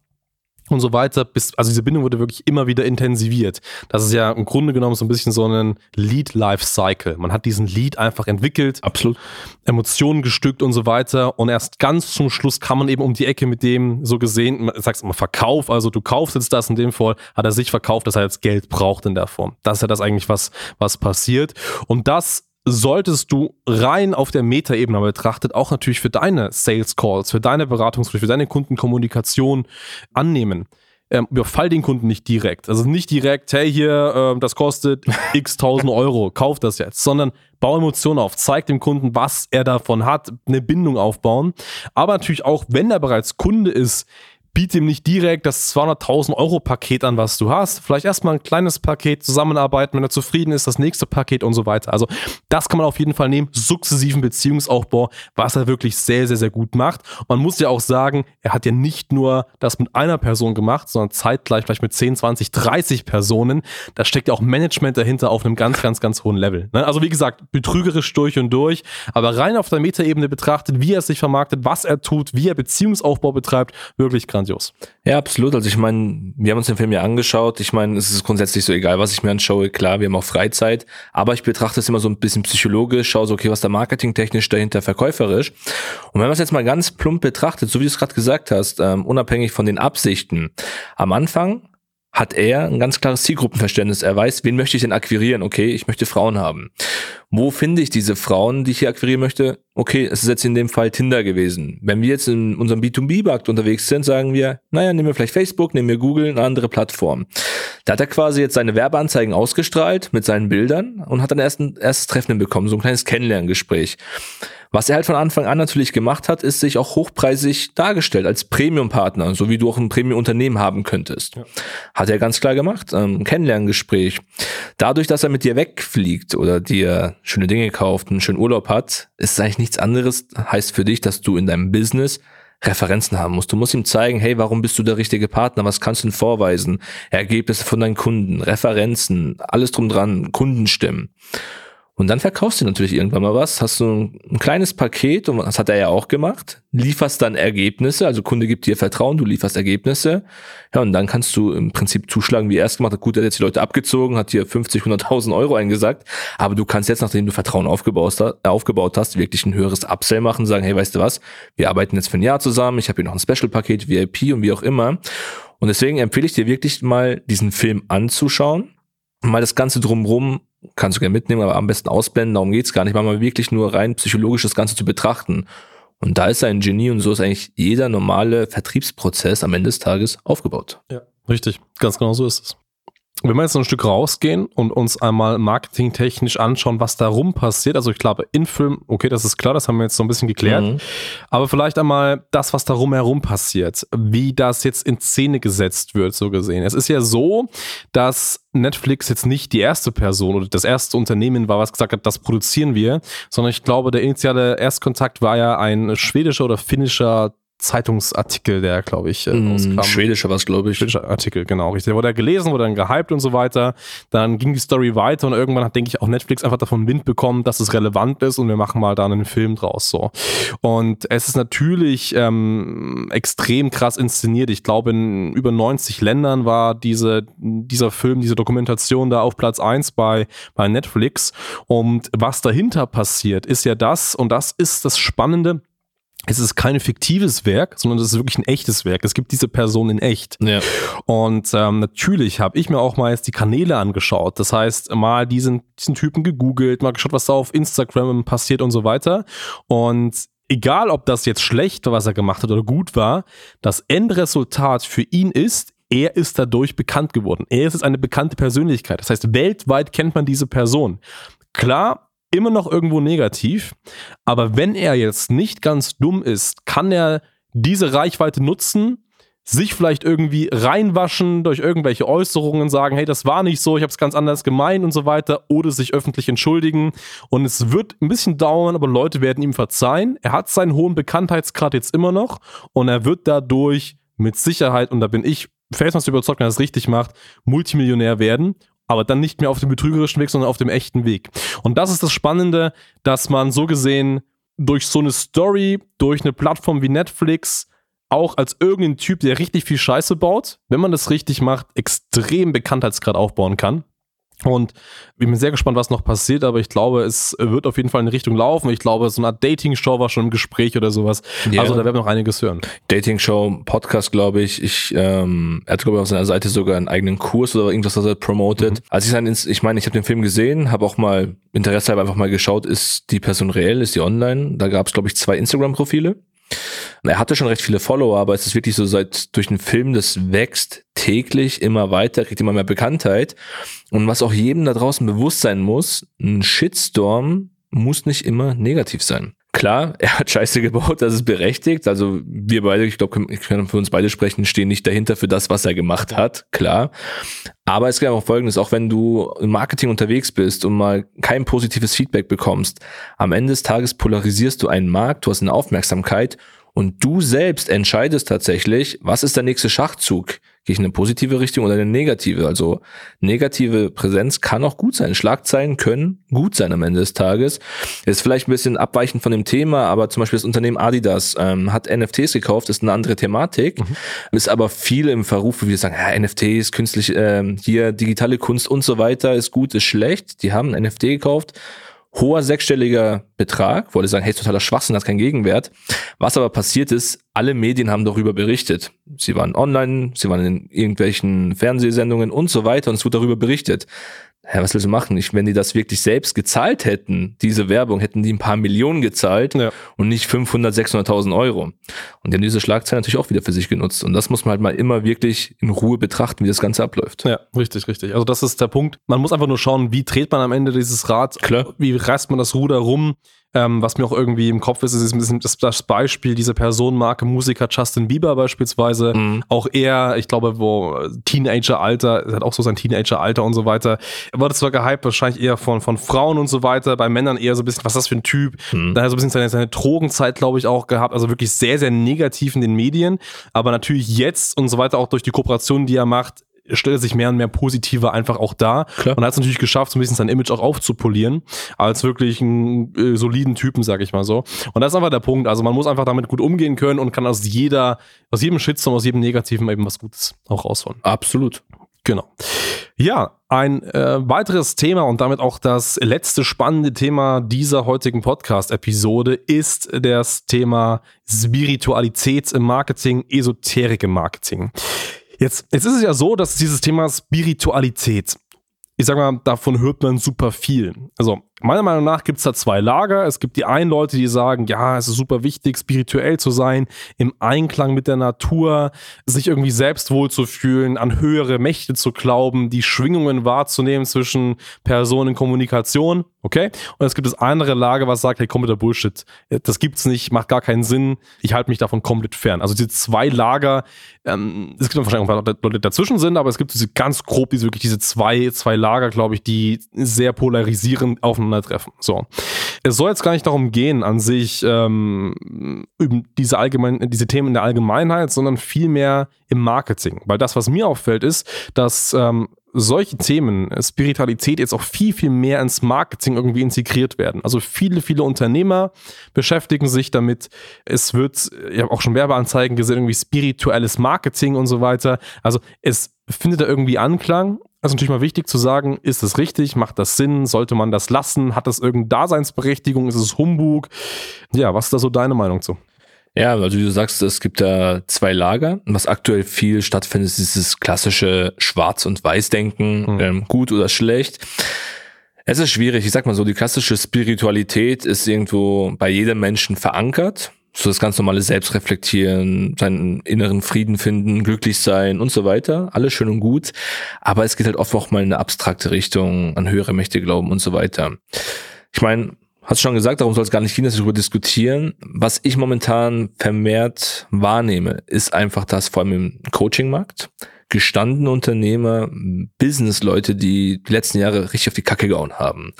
und so weiter, bis, also diese Bindung wurde wirklich immer wieder intensiviert. Das ist ja im Grunde genommen so ein bisschen so ein Lead-Life-Cycle. Man hat diesen Lead einfach entwickelt. Absolut. Emotionen gestückt und so weiter. Und erst ganz zum Schluss kann man eben um die Ecke mit dem so gesehen, ich sag's immer Verkauf, also du kaufst jetzt das in dem Fall, hat er sich verkauft, dass er jetzt Geld braucht in der Form. Das ist ja das eigentlich, was, was passiert. Und das solltest du rein auf der Metaebene betrachtet auch natürlich für deine Sales Calls, für deine Beratungsgespräche, für deine Kundenkommunikation annehmen. ähm, überfall den Kunden nicht direkt. Also nicht direkt, hey hier, äh, das kostet [LAUGHS] x tausend Euro, kauf das jetzt, sondern bau Emotionen auf, zeig dem Kunden, was er davon hat, eine Bindung aufbauen. Aber natürlich auch, wenn er bereits Kunde ist, biete ihm nicht direkt das 200.000 Euro Paket an, was du hast. Vielleicht erstmal ein kleines Paket zusammenarbeiten, wenn er zufrieden ist, das nächste Paket und so weiter. Also das kann man auf jeden Fall nehmen. Sukzessiven Beziehungsaufbau, was er wirklich sehr, sehr, sehr gut macht. man muss ja auch sagen, er hat ja nicht nur das mit einer Person gemacht, sondern zeitgleich vielleicht mit 10, 20, 30 Personen. Da steckt ja auch Management dahinter auf einem ganz, ganz, ganz hohen Level. Ne? Also wie gesagt, betrügerisch durch und durch, aber rein auf der Metaebene betrachtet, wie er sich vermarktet, was er tut, wie er Beziehungsaufbau betreibt, wirklich grandios grandios. Ja, absolut. Also ich meine, wir haben uns den Film ja angeschaut. Ich meine, es ist grundsätzlich so egal, was ich mir anschaue. Klar, wir haben auch Freizeit, aber ich betrachte es immer so ein bisschen psychologisch, schaue so, okay, was da marketingtechnisch dahinter verkäuferisch. Und wenn man es jetzt mal ganz plump betrachtet, so wie du es gerade gesagt hast, ähm, unabhängig von den Absichten, am Anfang hat er ein ganz klares Zielgruppenverständnis. Er weiß, wen möchte ich denn akquirieren? Okay, ich möchte Frauen haben. Wo finde ich diese Frauen, die ich hier akquirieren möchte? Okay, es ist jetzt in dem Fall Tinder gewesen. Wenn wir jetzt in unserem B2B-Markt unterwegs sind, sagen wir, naja, nehmen wir vielleicht Facebook, nehmen wir Google, eine andere Plattform. Da hat er quasi jetzt seine Werbeanzeigen ausgestrahlt mit seinen Bildern und hat dann erst ein erstes Treffen bekommen, so ein kleines Kennenlerngespräch. Was er halt von Anfang an natürlich gemacht hat, ist sich auch hochpreisig dargestellt als Premium-Partner, so wie du auch ein Premium-Unternehmen haben könntest. Ja. Hat er ganz klar gemacht, ähm, Kennenlerngespräch. Dadurch, dass er mit dir wegfliegt oder dir schöne Dinge kauft, einen schönen Urlaub hat, ist es eigentlich nichts anderes, heißt für dich, dass du in deinem Business Referenzen haben musst. Du musst ihm zeigen, hey, warum bist du der richtige Partner? Was kannst du ihm vorweisen? Ergebnisse von deinen Kunden, Referenzen, alles drum dran, Kundenstimmen. Und dann verkaufst du natürlich irgendwann mal was, hast du ein, ein, kleines Paket, und das hat er ja auch gemacht, lieferst dann Ergebnisse, also Kunde gibt dir Vertrauen, du lieferst Ergebnisse, ja, und dann kannst du im Prinzip zuschlagen, wie er es gemacht hat. Gut, er hat jetzt die Leute abgezogen, hat dir 50, 100.000 Euro eingesagt, aber du kannst jetzt, nachdem du Vertrauen aufgebaut, aufgebaut hast, wirklich ein höheres Upsell machen, sagen, hey, weißt du was, wir arbeiten jetzt für ein Jahr zusammen, ich habe hier noch ein Special-Paket, VIP und wie auch immer. Und deswegen empfehle ich dir wirklich mal, diesen Film anzuschauen, mal das Ganze drumrum kannst du gerne mitnehmen, aber am besten ausblenden, darum geht's gar nicht, mal wirklich nur rein psychologisch das Ganze zu betrachten. Und da ist er ein Genie und so ist eigentlich jeder normale Vertriebsprozess am Ende des Tages aufgebaut. Ja, richtig. Ganz genau so ist es. Wenn wir jetzt ein Stück rausgehen und uns einmal marketingtechnisch anschauen, was da rum passiert, also ich glaube, in Film, okay, das ist klar, das haben wir jetzt so ein bisschen geklärt, mhm. aber vielleicht einmal das, was da rumherum passiert, wie das jetzt in Szene gesetzt wird, so gesehen. Es ist ja so, dass Netflix jetzt nicht die erste Person oder das erste Unternehmen war, was gesagt hat, das produzieren wir, sondern ich glaube, der initiale Erstkontakt war ja ein schwedischer oder finnischer Zeitungsartikel, der, glaube ich, äh, mm, rauskam. Schwedischer was, glaube ich. Schwedischer Artikel, genau, richtig. Der wurde gelesen, wurde dann gehypt und so weiter. Dann ging die Story weiter und irgendwann hat, denke ich, auch Netflix einfach davon Wind bekommen, dass es relevant ist und wir machen mal da einen Film draus, so. Und es ist natürlich ähm, extrem krass inszeniert. Ich glaube, in über 90 Ländern war diese, dieser Film, diese Dokumentation da auf Platz 1 bei, bei Netflix. Und was dahinter passiert, ist ja das, und das ist das Spannende, es ist kein fiktives Werk, sondern es ist wirklich ein echtes Werk. Es gibt diese Person in echt. Ja. Und ähm, natürlich habe ich mir auch mal jetzt die Kanäle angeschaut. Das heißt, mal diesen, diesen Typen gegoogelt, mal geschaut, was da auf Instagram passiert und so weiter. Und egal, ob das jetzt schlecht war, was er gemacht hat oder gut war, das Endresultat für ihn ist, er ist dadurch bekannt geworden. Er ist jetzt eine bekannte Persönlichkeit. Das heißt, weltweit kennt man diese Person. Klar, immer noch irgendwo negativ. Aber wenn er jetzt nicht ganz dumm ist, kann er diese Reichweite nutzen, sich vielleicht irgendwie reinwaschen durch irgendwelche Äußerungen, sagen, hey, das war nicht so, ich habe es ganz anders gemeint und so weiter, oder sich öffentlich entschuldigen. Und es wird ein bisschen dauern, aber Leute werden ihm verzeihen. Er hat seinen hohen Bekanntheitsgrad jetzt immer noch und er wird dadurch mit Sicherheit, und da bin ich felsenfest überzeugt, wenn er es richtig macht, Multimillionär werden aber dann nicht mehr auf dem betrügerischen Weg, sondern auf dem echten Weg. Und das ist das Spannende, dass man so gesehen durch so eine Story, durch eine Plattform wie Netflix, auch als irgendein Typ, der richtig viel Scheiße baut, wenn man das richtig macht, extrem Bekanntheitsgrad aufbauen kann. Und ich bin sehr gespannt, was noch passiert, aber ich glaube, es wird auf jeden Fall in die Richtung laufen. Ich glaube, so eine Art Dating-Show war schon im Gespräch oder sowas. Ja. Also da werden wir noch einiges hören. Dating-Show, Podcast, glaube ich. Ich, ähm, er hat, glaube ich, auf seiner Seite sogar einen eigenen Kurs oder irgendwas, was er promotet. Mhm. Als ich ins, ich meine, ich habe den Film gesehen, habe auch mal Interesse halber einfach mal geschaut, ist die Person reell, ist die online? Da gab es, glaube ich, zwei Instagram-Profile. Er hatte schon recht viele Follower, aber es ist wirklich so, seit durch den Film, das wächst täglich immer weiter, kriegt immer mehr Bekanntheit. Und was auch jedem da draußen bewusst sein muss, ein Shitstorm muss nicht immer negativ sein. Klar, er hat Scheiße gebaut, das ist berechtigt. Also wir beide, ich glaube, ich kann für uns beide sprechen, stehen nicht dahinter für das, was er gemacht hat, klar. Aber es geht auch folgendes, auch wenn du im Marketing unterwegs bist und mal kein positives Feedback bekommst, am Ende des Tages polarisierst du einen Markt, du hast eine Aufmerksamkeit und du selbst entscheidest tatsächlich, was ist der nächste Schachzug? Gehe ich in eine positive Richtung oder eine negative? Also negative Präsenz kann auch gut sein. Schlagzeilen können gut sein am Ende des Tages. Ist vielleicht ein bisschen abweichend von dem Thema, aber zum Beispiel das Unternehmen Adidas ähm, hat NFTs gekauft, ist eine andere Thematik, mhm. ist aber viel im Verruf, wie wir sagen, ja, NFTs, künstlich, äh, hier digitale Kunst und so weiter, ist gut, ist schlecht. Die haben ein NFT gekauft hoher sechsstelliger Betrag, wollte sagen, hey, totaler Schwachsinn, hat keinen Gegenwert. Was aber passiert ist, alle Medien haben darüber berichtet. Sie waren online, sie waren in irgendwelchen Fernsehsendungen und so weiter und es wurde darüber berichtet ja, was willst du machen? Ich, wenn die das wirklich selbst gezahlt hätten, diese Werbung, hätten die ein paar Millionen gezahlt ja. und nicht 500, 600.000 Euro. Und die haben diese Schlagzeilen natürlich auch wieder für sich genutzt. Und das muss man halt mal immer wirklich in Ruhe betrachten, wie das Ganze abläuft. Ja, richtig, richtig. Also das ist der Punkt. Man muss einfach nur schauen, wie dreht man am Ende dieses Rad? Klar. Wie reißt man das Ruder rum? Ähm, was mir auch irgendwie im Kopf ist, ist ein bisschen das, Beispiel dieser Personenmarke Musiker Justin Bieber beispielsweise. Mhm. Auch er, ich glaube, wo Teenager-Alter, er hat auch so sein Teenager-Alter und so weiter. Er wurde zwar gehypt, wahrscheinlich eher von, von Frauen und so weiter, bei Männern eher so ein bisschen, was ist das für ein Typ? Mhm. Dann hat er so ein bisschen seine, seine Drogenzeit, glaube ich, auch gehabt. Also wirklich sehr, sehr negativ in den Medien. Aber natürlich jetzt und so weiter, auch durch die Kooperation, die er macht, stellt er sich mehr und mehr positiver einfach auch da Klar. und hat es natürlich geschafft, so ein bisschen sein Image auch aufzupolieren, als wirklich einen äh, soliden Typen, sag ich mal so. Und das ist einfach der Punkt. Also man muss einfach damit gut umgehen können und kann aus jeder, aus jedem Shitstorm, aus jedem Negativen eben was Gutes auch rausholen. Absolut. Genau. Ja, ein äh, weiteres Thema und damit auch das letzte spannende Thema dieser heutigen Podcast-Episode ist das Thema Spiritualität im Marketing, Esoterik im Marketing. Jetzt, jetzt ist es ja so, dass dieses Thema Spiritualität, ich sag mal, davon hört man super viel. Also meiner Meinung nach gibt es da zwei Lager. Es gibt die einen Leute, die sagen, ja, es ist super wichtig, spirituell zu sein, im Einklang mit der Natur, sich irgendwie selbst wohlzufühlen, an höhere Mächte zu glauben, die Schwingungen wahrzunehmen zwischen Personen in Kommunikation. Okay? Und es gibt das andere Lager, was sagt, hey, komm mit der Bullshit. Das gibt's nicht, macht gar keinen Sinn. Ich halte mich davon komplett fern. Also diese zwei Lager, ähm, es gibt wahrscheinlich auch Leute, die dazwischen sind, aber es gibt diese ganz grob, diese wirklich diese zwei, zwei Lager, glaube ich, die sehr polarisierend aufeinandertreffen. So. Es soll jetzt gar nicht darum gehen, an sich ähm, diese, allgemein, diese Themen in der Allgemeinheit, sondern vielmehr im Marketing. Weil das, was mir auffällt, ist, dass ähm, solche Themen, Spiritualität jetzt auch viel, viel mehr ins Marketing irgendwie integriert werden. Also viele, viele Unternehmer beschäftigen sich damit. Es wird, ich habe auch schon Werbeanzeigen gesehen, irgendwie spirituelles Marketing und so weiter. Also es findet da irgendwie Anklang. Das ist natürlich mal wichtig zu sagen, ist es richtig, macht das Sinn, sollte man das lassen, hat das irgendeine Daseinsberechtigung, ist es Humbug? Ja, was ist da so deine Meinung zu? Ja, also wie du sagst, es gibt da zwei Lager. Was aktuell viel stattfindet, ist dieses klassische Schwarz- und Weiß-Denken, mhm. ähm, gut oder schlecht. Es ist schwierig. Ich sag mal so, die klassische Spiritualität ist irgendwo bei jedem Menschen verankert. So das ganz normale Selbstreflektieren, seinen inneren Frieden finden, glücklich sein und so weiter. Alles schön und gut. Aber es geht halt oft auch mal in eine abstrakte Richtung, an höhere Mächte glauben und so weiter. Ich meine, Hast schon gesagt, darum soll es gar nicht gehen, dass wir darüber diskutieren. Was ich momentan vermehrt wahrnehme, ist einfach das, vor allem im Coaching-Markt, gestandene Unternehmer, Business-Leute, die die letzten Jahre richtig auf die Kacke gehauen haben.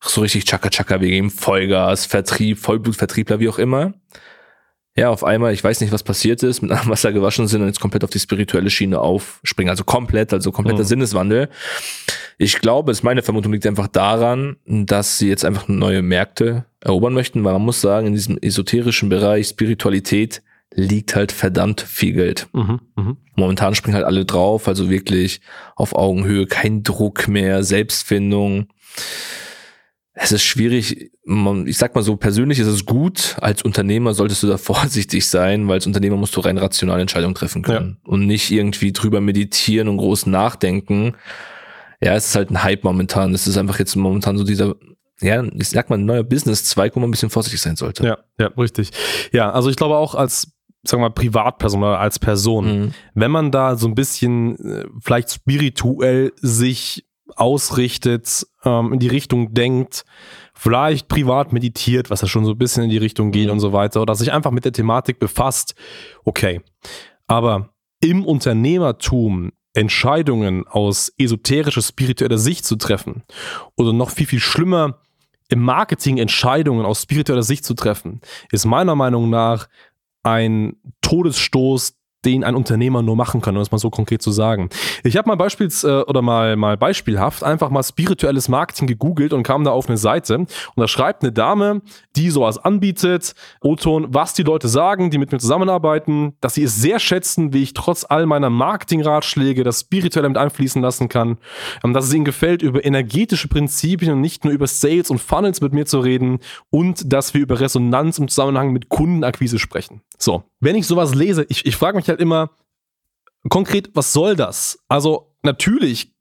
So richtig Chaka-Chaka, wir geben Vollgas, Vertrieb, Vollblutvertriebler, wie auch immer ja, auf einmal, ich weiß nicht, was passiert ist, mit einem Wasser gewaschen sind und jetzt komplett auf die spirituelle Schiene aufspringen. Also komplett, also kompletter mhm. Sinneswandel. Ich glaube, es meine Vermutung liegt einfach daran, dass sie jetzt einfach neue Märkte erobern möchten, weil man muss sagen, in diesem esoterischen Bereich Spiritualität liegt halt verdammt viel Geld. Mhm, mh. Momentan springen halt alle drauf, also wirklich auf Augenhöhe, kein Druck mehr, Selbstfindung es ist schwierig, ich sag mal so, persönlich ist es gut, als Unternehmer solltest du da [LAUGHS] vorsichtig sein, weil als Unternehmer musst du rein rationale Entscheidungen treffen können ja. und nicht irgendwie drüber meditieren und groß nachdenken. Ja, es ist halt ein Hype momentan. Es ist einfach jetzt momentan so dieser ja, ich sag mal, ein neuer Business-Zweig, wo man ein bisschen vorsichtig sein sollte. Ja, ja, richtig. Ja, also ich glaube auch als sagen wir mal, Privatperson oder als Person, mhm. wenn man da so ein bisschen äh, vielleicht spirituell sich ausrichtet, ähm, in die Richtung denkt, vielleicht privat meditiert, was ja schon so ein bisschen in die Richtung geht mhm. und so weiter, oder sich einfach mit der Thematik befasst, okay. Aber im Unternehmertum Entscheidungen aus esoterischer, spiritueller Sicht zu treffen oder noch viel, viel schlimmer, im Marketing Entscheidungen aus spiritueller Sicht zu treffen, ist meiner Meinung nach ein Todesstoß den ein Unternehmer nur machen kann, um es mal so konkret zu sagen. Ich habe mal beispiels äh, oder mal mal beispielhaft einfach mal spirituelles Marketing gegoogelt und kam da auf eine Seite und da schreibt eine Dame, die sowas anbietet, Oton, was die Leute sagen, die mit mir zusammenarbeiten, dass sie es sehr schätzen, wie ich trotz all meiner Marketingratschläge das spirituelle mit einfließen lassen kann, ähm, dass es ihnen gefällt, über energetische Prinzipien und nicht nur über Sales und Funnels mit mir zu reden und dass wir über Resonanz im Zusammenhang mit Kundenakquise sprechen. So, wenn ich sowas lese, ich, ich frage mich halt immer konkret, was soll das? Also natürlich,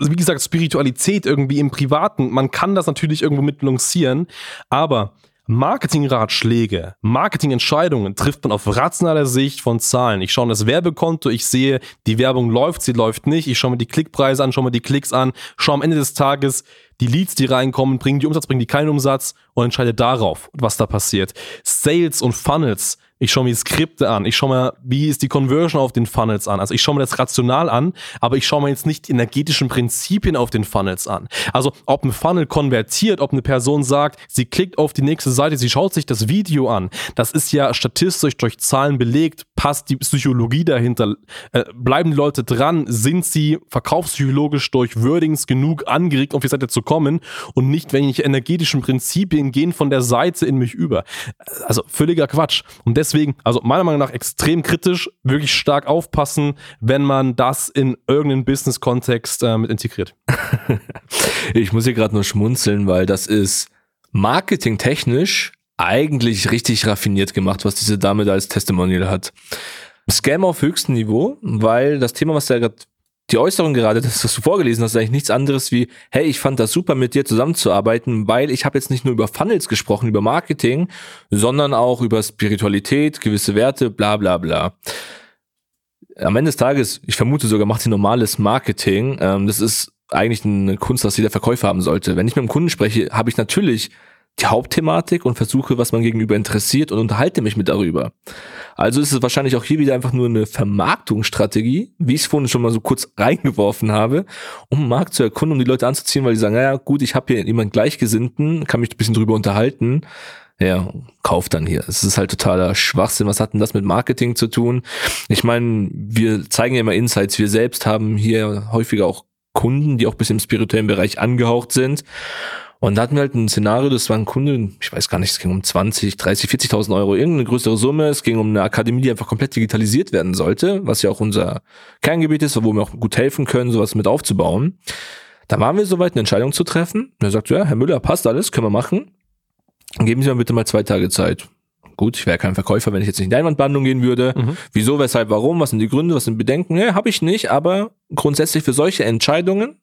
wie gesagt, Spiritualität irgendwie im Privaten, man kann das natürlich irgendwo mit lancieren, aber Marketingratschläge, Marketingentscheidungen trifft man auf rationaler Sicht von Zahlen. Ich schaue das Werbekonto, ich sehe, die Werbung läuft, sie läuft nicht, ich schaue mir die Klickpreise an, schaue mir die Klicks an, schaue am Ende des Tages die Leads, die reinkommen, bringen die Umsatz, bringen die keinen Umsatz und entscheide darauf, was da passiert. Sales und Funnels ich schaue mir Skripte an, ich schaue mir, wie ist die Conversion auf den Funnels an. Also ich schaue mir das rational an, aber ich schaue mir jetzt nicht die energetischen Prinzipien auf den Funnels an. Also ob ein Funnel konvertiert, ob eine Person sagt, sie klickt auf die nächste Seite, sie schaut sich das Video an. Das ist ja statistisch durch Zahlen belegt, passt die Psychologie dahinter. Äh, bleiben die Leute dran? Sind sie verkaufspsychologisch durch Wordings genug angeregt, auf die Seite zu kommen und nicht, wenn ich energetischen Prinzipien gehen von der Seite in mich über? Also völliger Quatsch. Und deswegen deswegen, also meiner Meinung nach extrem kritisch, wirklich stark aufpassen, wenn man das in irgendeinen Business-Kontext äh, mit integriert. [LAUGHS] ich muss hier gerade nur schmunzeln, weil das ist marketingtechnisch eigentlich richtig raffiniert gemacht, was diese Dame da als Testimonial hat. Scam auf höchstem Niveau, weil das Thema, was da gerade die Äußerung gerade, das, was du vorgelesen hast, ist eigentlich nichts anderes wie, hey, ich fand das super, mit dir zusammenzuarbeiten, weil ich habe jetzt nicht nur über Funnels gesprochen, über Marketing, sondern auch über Spiritualität, gewisse Werte, bla bla bla. Am Ende des Tages, ich vermute sogar, macht sie normales Marketing. Ähm, das ist eigentlich eine Kunst, was jeder Verkäufer haben sollte. Wenn ich mit dem Kunden spreche, habe ich natürlich die Hauptthematik und versuche, was man gegenüber interessiert und unterhalte mich mit darüber. Also ist es wahrscheinlich auch hier wieder einfach nur eine Vermarktungsstrategie, wie ich es vorhin schon mal so kurz [LAUGHS] reingeworfen habe, um Markt zu erkunden, um die Leute anzuziehen, weil die sagen, naja, gut, ich habe hier jemanden Gleichgesinnten, kann mich ein bisschen drüber unterhalten. Ja, kauft dann hier. Es ist halt totaler Schwachsinn. Was hat denn das mit Marketing zu tun? Ich meine, wir zeigen ja immer Insights. Wir selbst haben hier häufiger auch Kunden, die auch bis im spirituellen Bereich angehaucht sind. Und da hatten wir halt ein Szenario, das war ein Kunde, ich weiß gar nicht, es ging um 20, 30, 40.000 Euro, irgendeine größere Summe. Es ging um eine Akademie, die einfach komplett digitalisiert werden sollte, was ja auch unser Kerngebiet ist, wo wir auch gut helfen können, sowas mit aufzubauen. Da waren wir soweit, eine Entscheidung zu treffen. Und er sagt, ja, Herr Müller, passt alles, können wir machen. Geben Sie mir bitte mal zwei Tage Zeit. Gut, ich wäre kein Verkäufer, wenn ich jetzt nicht in die Einwandbehandlung gehen würde. Mhm. Wieso, weshalb, warum, was sind die Gründe, was sind Bedenken? Nee, habe ich nicht, aber grundsätzlich für solche Entscheidungen,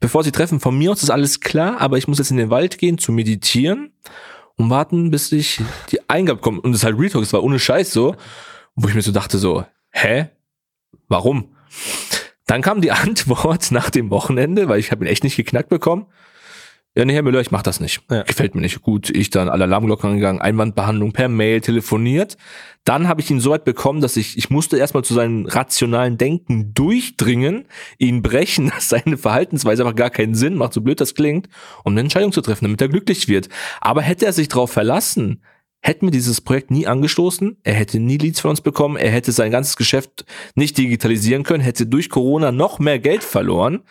bevor sie treffen, von mir aus ist alles klar, aber ich muss jetzt in den Wald gehen zu meditieren und warten, bis ich die Eingabe kommt. Und das ist halt Retalk, das war ohne Scheiß so, wo ich mir so dachte so, hä? Warum? Dann kam die [LAUGHS] Antwort nach dem Wochenende, weil ich habe ihn echt nicht geknackt bekommen. Ja, nee, Herr Müller, ich mach das nicht. Ja. Gefällt mir nicht. Gut, ich dann alle Alarmglocken angegangen, Einwandbehandlung per Mail, telefoniert. Dann habe ich ihn so weit bekommen, dass ich, ich musste erstmal zu seinem rationalen Denken durchdringen, ihn brechen, [LAUGHS] dass seine Verhaltensweise einfach gar keinen Sinn macht, so blöd das klingt, um eine Entscheidung zu treffen, damit er glücklich wird. Aber hätte er sich darauf verlassen, hätten wir dieses Projekt nie angestoßen, er hätte nie Leads von uns bekommen, er hätte sein ganzes Geschäft nicht digitalisieren können, hätte durch Corona noch mehr Geld verloren.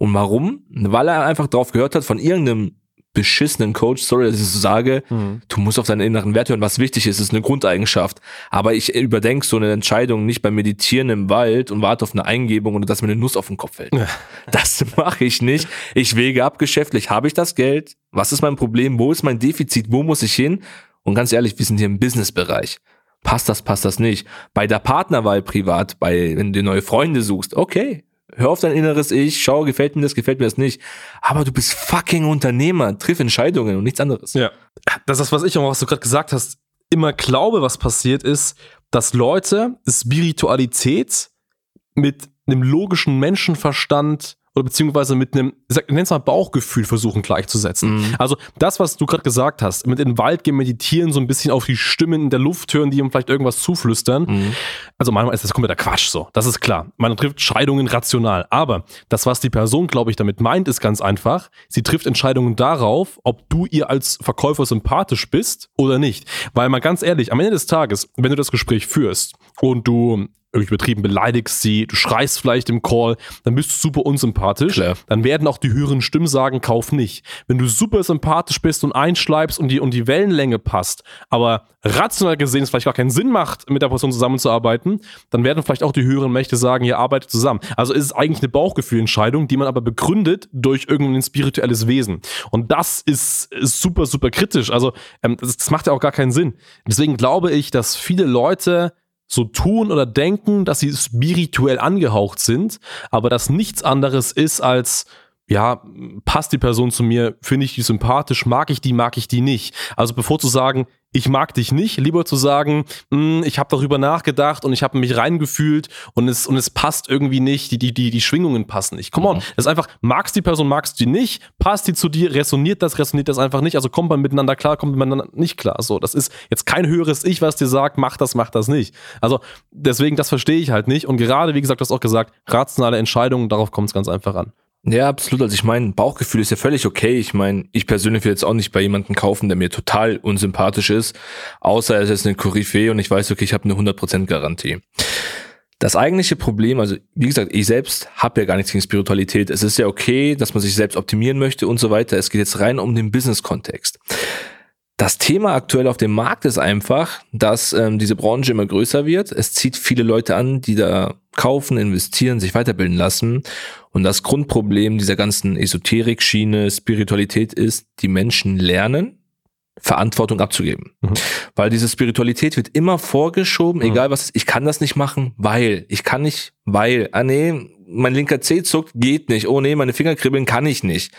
Und warum? Weil er einfach drauf gehört hat von irgendeinem beschissenen Coach, sorry, dass ich so sage, mhm. du musst auf deine inneren Werte hören, was wichtig ist, ist eine Grundeigenschaft. Aber ich überdenke so eine Entscheidung nicht beim Meditieren im Wald und warte auf eine Eingebung oder dass mir eine Nuss auf den Kopf fällt. Ja. [LAUGHS] Das mache ich nicht. Ich wege ab geschäftlich. Habe ich das Geld? Was ist mein Problem? Wo ist mein Defizit? Wo muss ich hin? Und ganz ehrlich, wir sind hier im Businessbereich. Passt das, passt das nicht? Bei der Partnerwahl privat, bei, wenn du neue Freunde suchst, okay, hör auf dein inneres Ich, schau, gefällt mir das, gefällt mir das nicht. Aber du bist fucking Unternehmer, triff Entscheidungen und nichts anderes. Ja. Das ist, was ich auch, was du gerade gesagt hast, immer glaube, was passiert ist, dass Leute Spiritualität mit einem logischen Menschenverstand oder beziehungsweise mit einem, es mal Bauchgefühl versuchen gleichzusetzen. Mhm. Also das, was du gerade gesagt hast, mit in den Wald gehen, meditieren, so ein bisschen auf die Stimmen in der Luft hören, die ihm vielleicht irgendwas zuflüstern. Mhm. Also manchmal ist das kompletter Quatsch so. Das ist klar. Man trifft Scheidungen rational. Aber das, was die Person, glaube ich, damit meint, ist ganz einfach. Sie trifft Entscheidungen darauf, ob du ihr als Verkäufer sympathisch bist oder nicht. Weil mal ganz ehrlich, am Ende des Tages, wenn du das Gespräch führst und du irgendwie übertrieben beleidigst sie, du schreist vielleicht im Call, dann bist du super unsympathisch. Klar. Dann werden auch die höheren Stimmen sagen, kauf nicht. Wenn du super sympathisch bist und einschleibst und die, und die Wellenlänge passt, aber rational gesehen es vielleicht gar keinen Sinn macht, mit der Person zusammenzuarbeiten, dann werden vielleicht auch die höheren Mächte sagen, ihr arbeitet zusammen. Also ist es eigentlich eine Bauchgefühlentscheidung, die man aber begründet durch irgendein spirituelles Wesen. Und das ist, ist super, super kritisch. Also ähm, das, das macht ja auch gar keinen Sinn. Deswegen glaube ich, dass viele Leute so tun oder denken, dass sie spirituell angehaucht sind, aber das nichts anderes ist als ja, passt die Person zu mir, finde ich die sympathisch, mag ich die, mag ich die nicht. Also bevor zu sagen, ich mag dich nicht, lieber zu sagen, hm, ich habe darüber nachgedacht und ich habe mich reingefühlt und es und es passt irgendwie nicht, die die die die Schwingungen passen nicht. Come on, mhm. das ist einfach magst die Person, magst du die nicht, passt die zu dir, resoniert das, resoniert das einfach nicht, also kommt man miteinander klar, kommt man miteinander nicht klar. So, das ist jetzt kein höheres Ich, was dir sagt, mach das, mach das nicht. Also deswegen das verstehe ich halt nicht und gerade wie gesagt, du hast auch gesagt, rationale Entscheidungen, darauf kommt es ganz einfach an. Ja, absolut. Also ich meine, Bauchgefühl ist ja völlig okay. Ich meine, ich persönlich will jetzt auch nicht bei jemandem kaufen, der mir total unsympathisch ist, außer er ist jetzt eine Koryphäe und ich weiß, okay, ich habe eine 100% Garantie. Das eigentliche Problem, also wie gesagt, ich selbst habe ja gar nichts gegen Spiritualität. Es ist ja okay, dass man sich selbst optimieren möchte und so weiter. Es geht jetzt rein um den Business-Kontext. Das Thema aktuell auf dem Markt ist einfach, dass ähm, diese Branche immer größer wird. Es zieht viele Leute an, die da kaufen, investieren, sich weiterbilden lassen. Und das Grundproblem dieser ganzen Esoterik-Schiene, Spiritualität ist, die Menschen lernen, Verantwortung abzugeben. Mhm. Weil diese Spiritualität wird immer vorgeschoben, mhm. egal was ich kann das nicht machen, weil, ich kann nicht, weil, ah nee, mein linker Zeh zuckt, geht nicht, oh nee, meine Finger kribbeln kann ich nicht.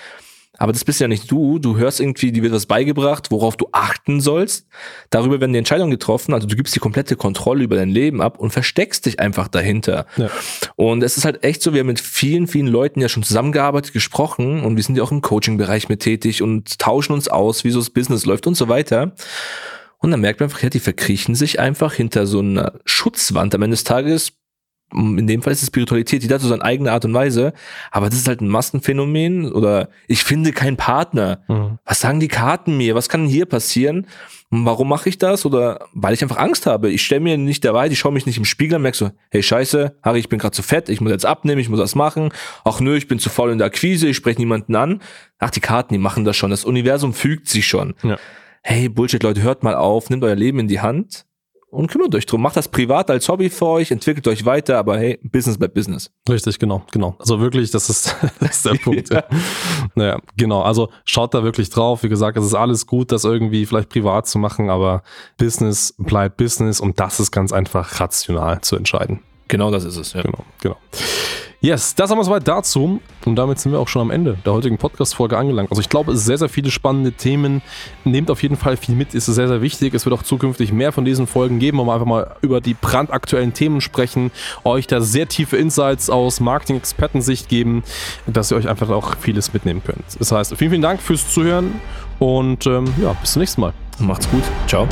Aber das bist ja nicht du. Du hörst irgendwie, dir wird was beigebracht, worauf du achten sollst. Darüber werden die Entscheidungen getroffen. Also du gibst die komplette Kontrolle über dein Leben ab und versteckst dich einfach dahinter. Ja. Und es ist halt echt so, wir haben mit vielen, vielen Leuten ja schon zusammengearbeitet, gesprochen und wir sind ja auch im Coaching-Bereich mit tätig und tauschen uns aus, wie so das Business läuft und so weiter. Und dann merkt man einfach, ja, die verkriechen sich einfach hinter so einer Schutzwand. Am Ende des Tages in dem Fall ist es Spiritualität, jeder hat so seine eigene Art und Weise, aber das ist halt ein Massenphänomen oder ich finde keinen Partner. Mhm. Was sagen die Karten mir? Was kann hier passieren? Warum mache ich das? Oder weil ich einfach Angst habe. Ich stelle mir nicht dabei, ich schaue mich nicht im Spiegel und merke so, hey Scheiße, Harry, ich bin gerade zu fett, ich muss jetzt abnehmen, ich muss das machen. Ach nö, ich bin zu faul in der Akquise, ich spreche niemanden an. Ach, die Karten, die machen das schon. Das Universum fügt sich schon. Ja. Hey, Bullshit, Leute, hört mal auf, nehmt euer Leben in die Hand und kümmert euch drum. Macht das privat als Hobby für euch, entwickelt euch weiter, aber hey, Business bleibt Business. Richtig, genau, genau. Also wirklich, das ist, [LAUGHS] das ist der Punkt. ja. Naja, genau. Also schaut da wirklich drauf. Wie gesagt, es ist alles gut, das irgendwie vielleicht privat zu machen, aber Business bleibt Business und das ist ganz einfach rational zu entscheiden. Genau das ist es, ja. Genau, genau. Yes, das haben wir soweit dazu. Und damit sind wir auch schon am Ende der heutigen Podcast-Folge angelangt. Also ich glaube, es sind sehr, sehr viele spannende Themen. Nehmt auf jeden Fall viel mit, ist sehr, sehr wichtig. Es wird auch zukünftig mehr von diesen Folgen geben, wo wir einfach mal über die brandaktuellen Themen sprechen, euch da sehr tiefe Insights aus Marketing-Expertensicht geben, dass ihr euch einfach auch vieles mitnehmen könnt. Das heißt, vielen, vielen Dank fürs Zuhören und ähm, ja, bis zum nächsten Mal. Macht's gut. Ciao.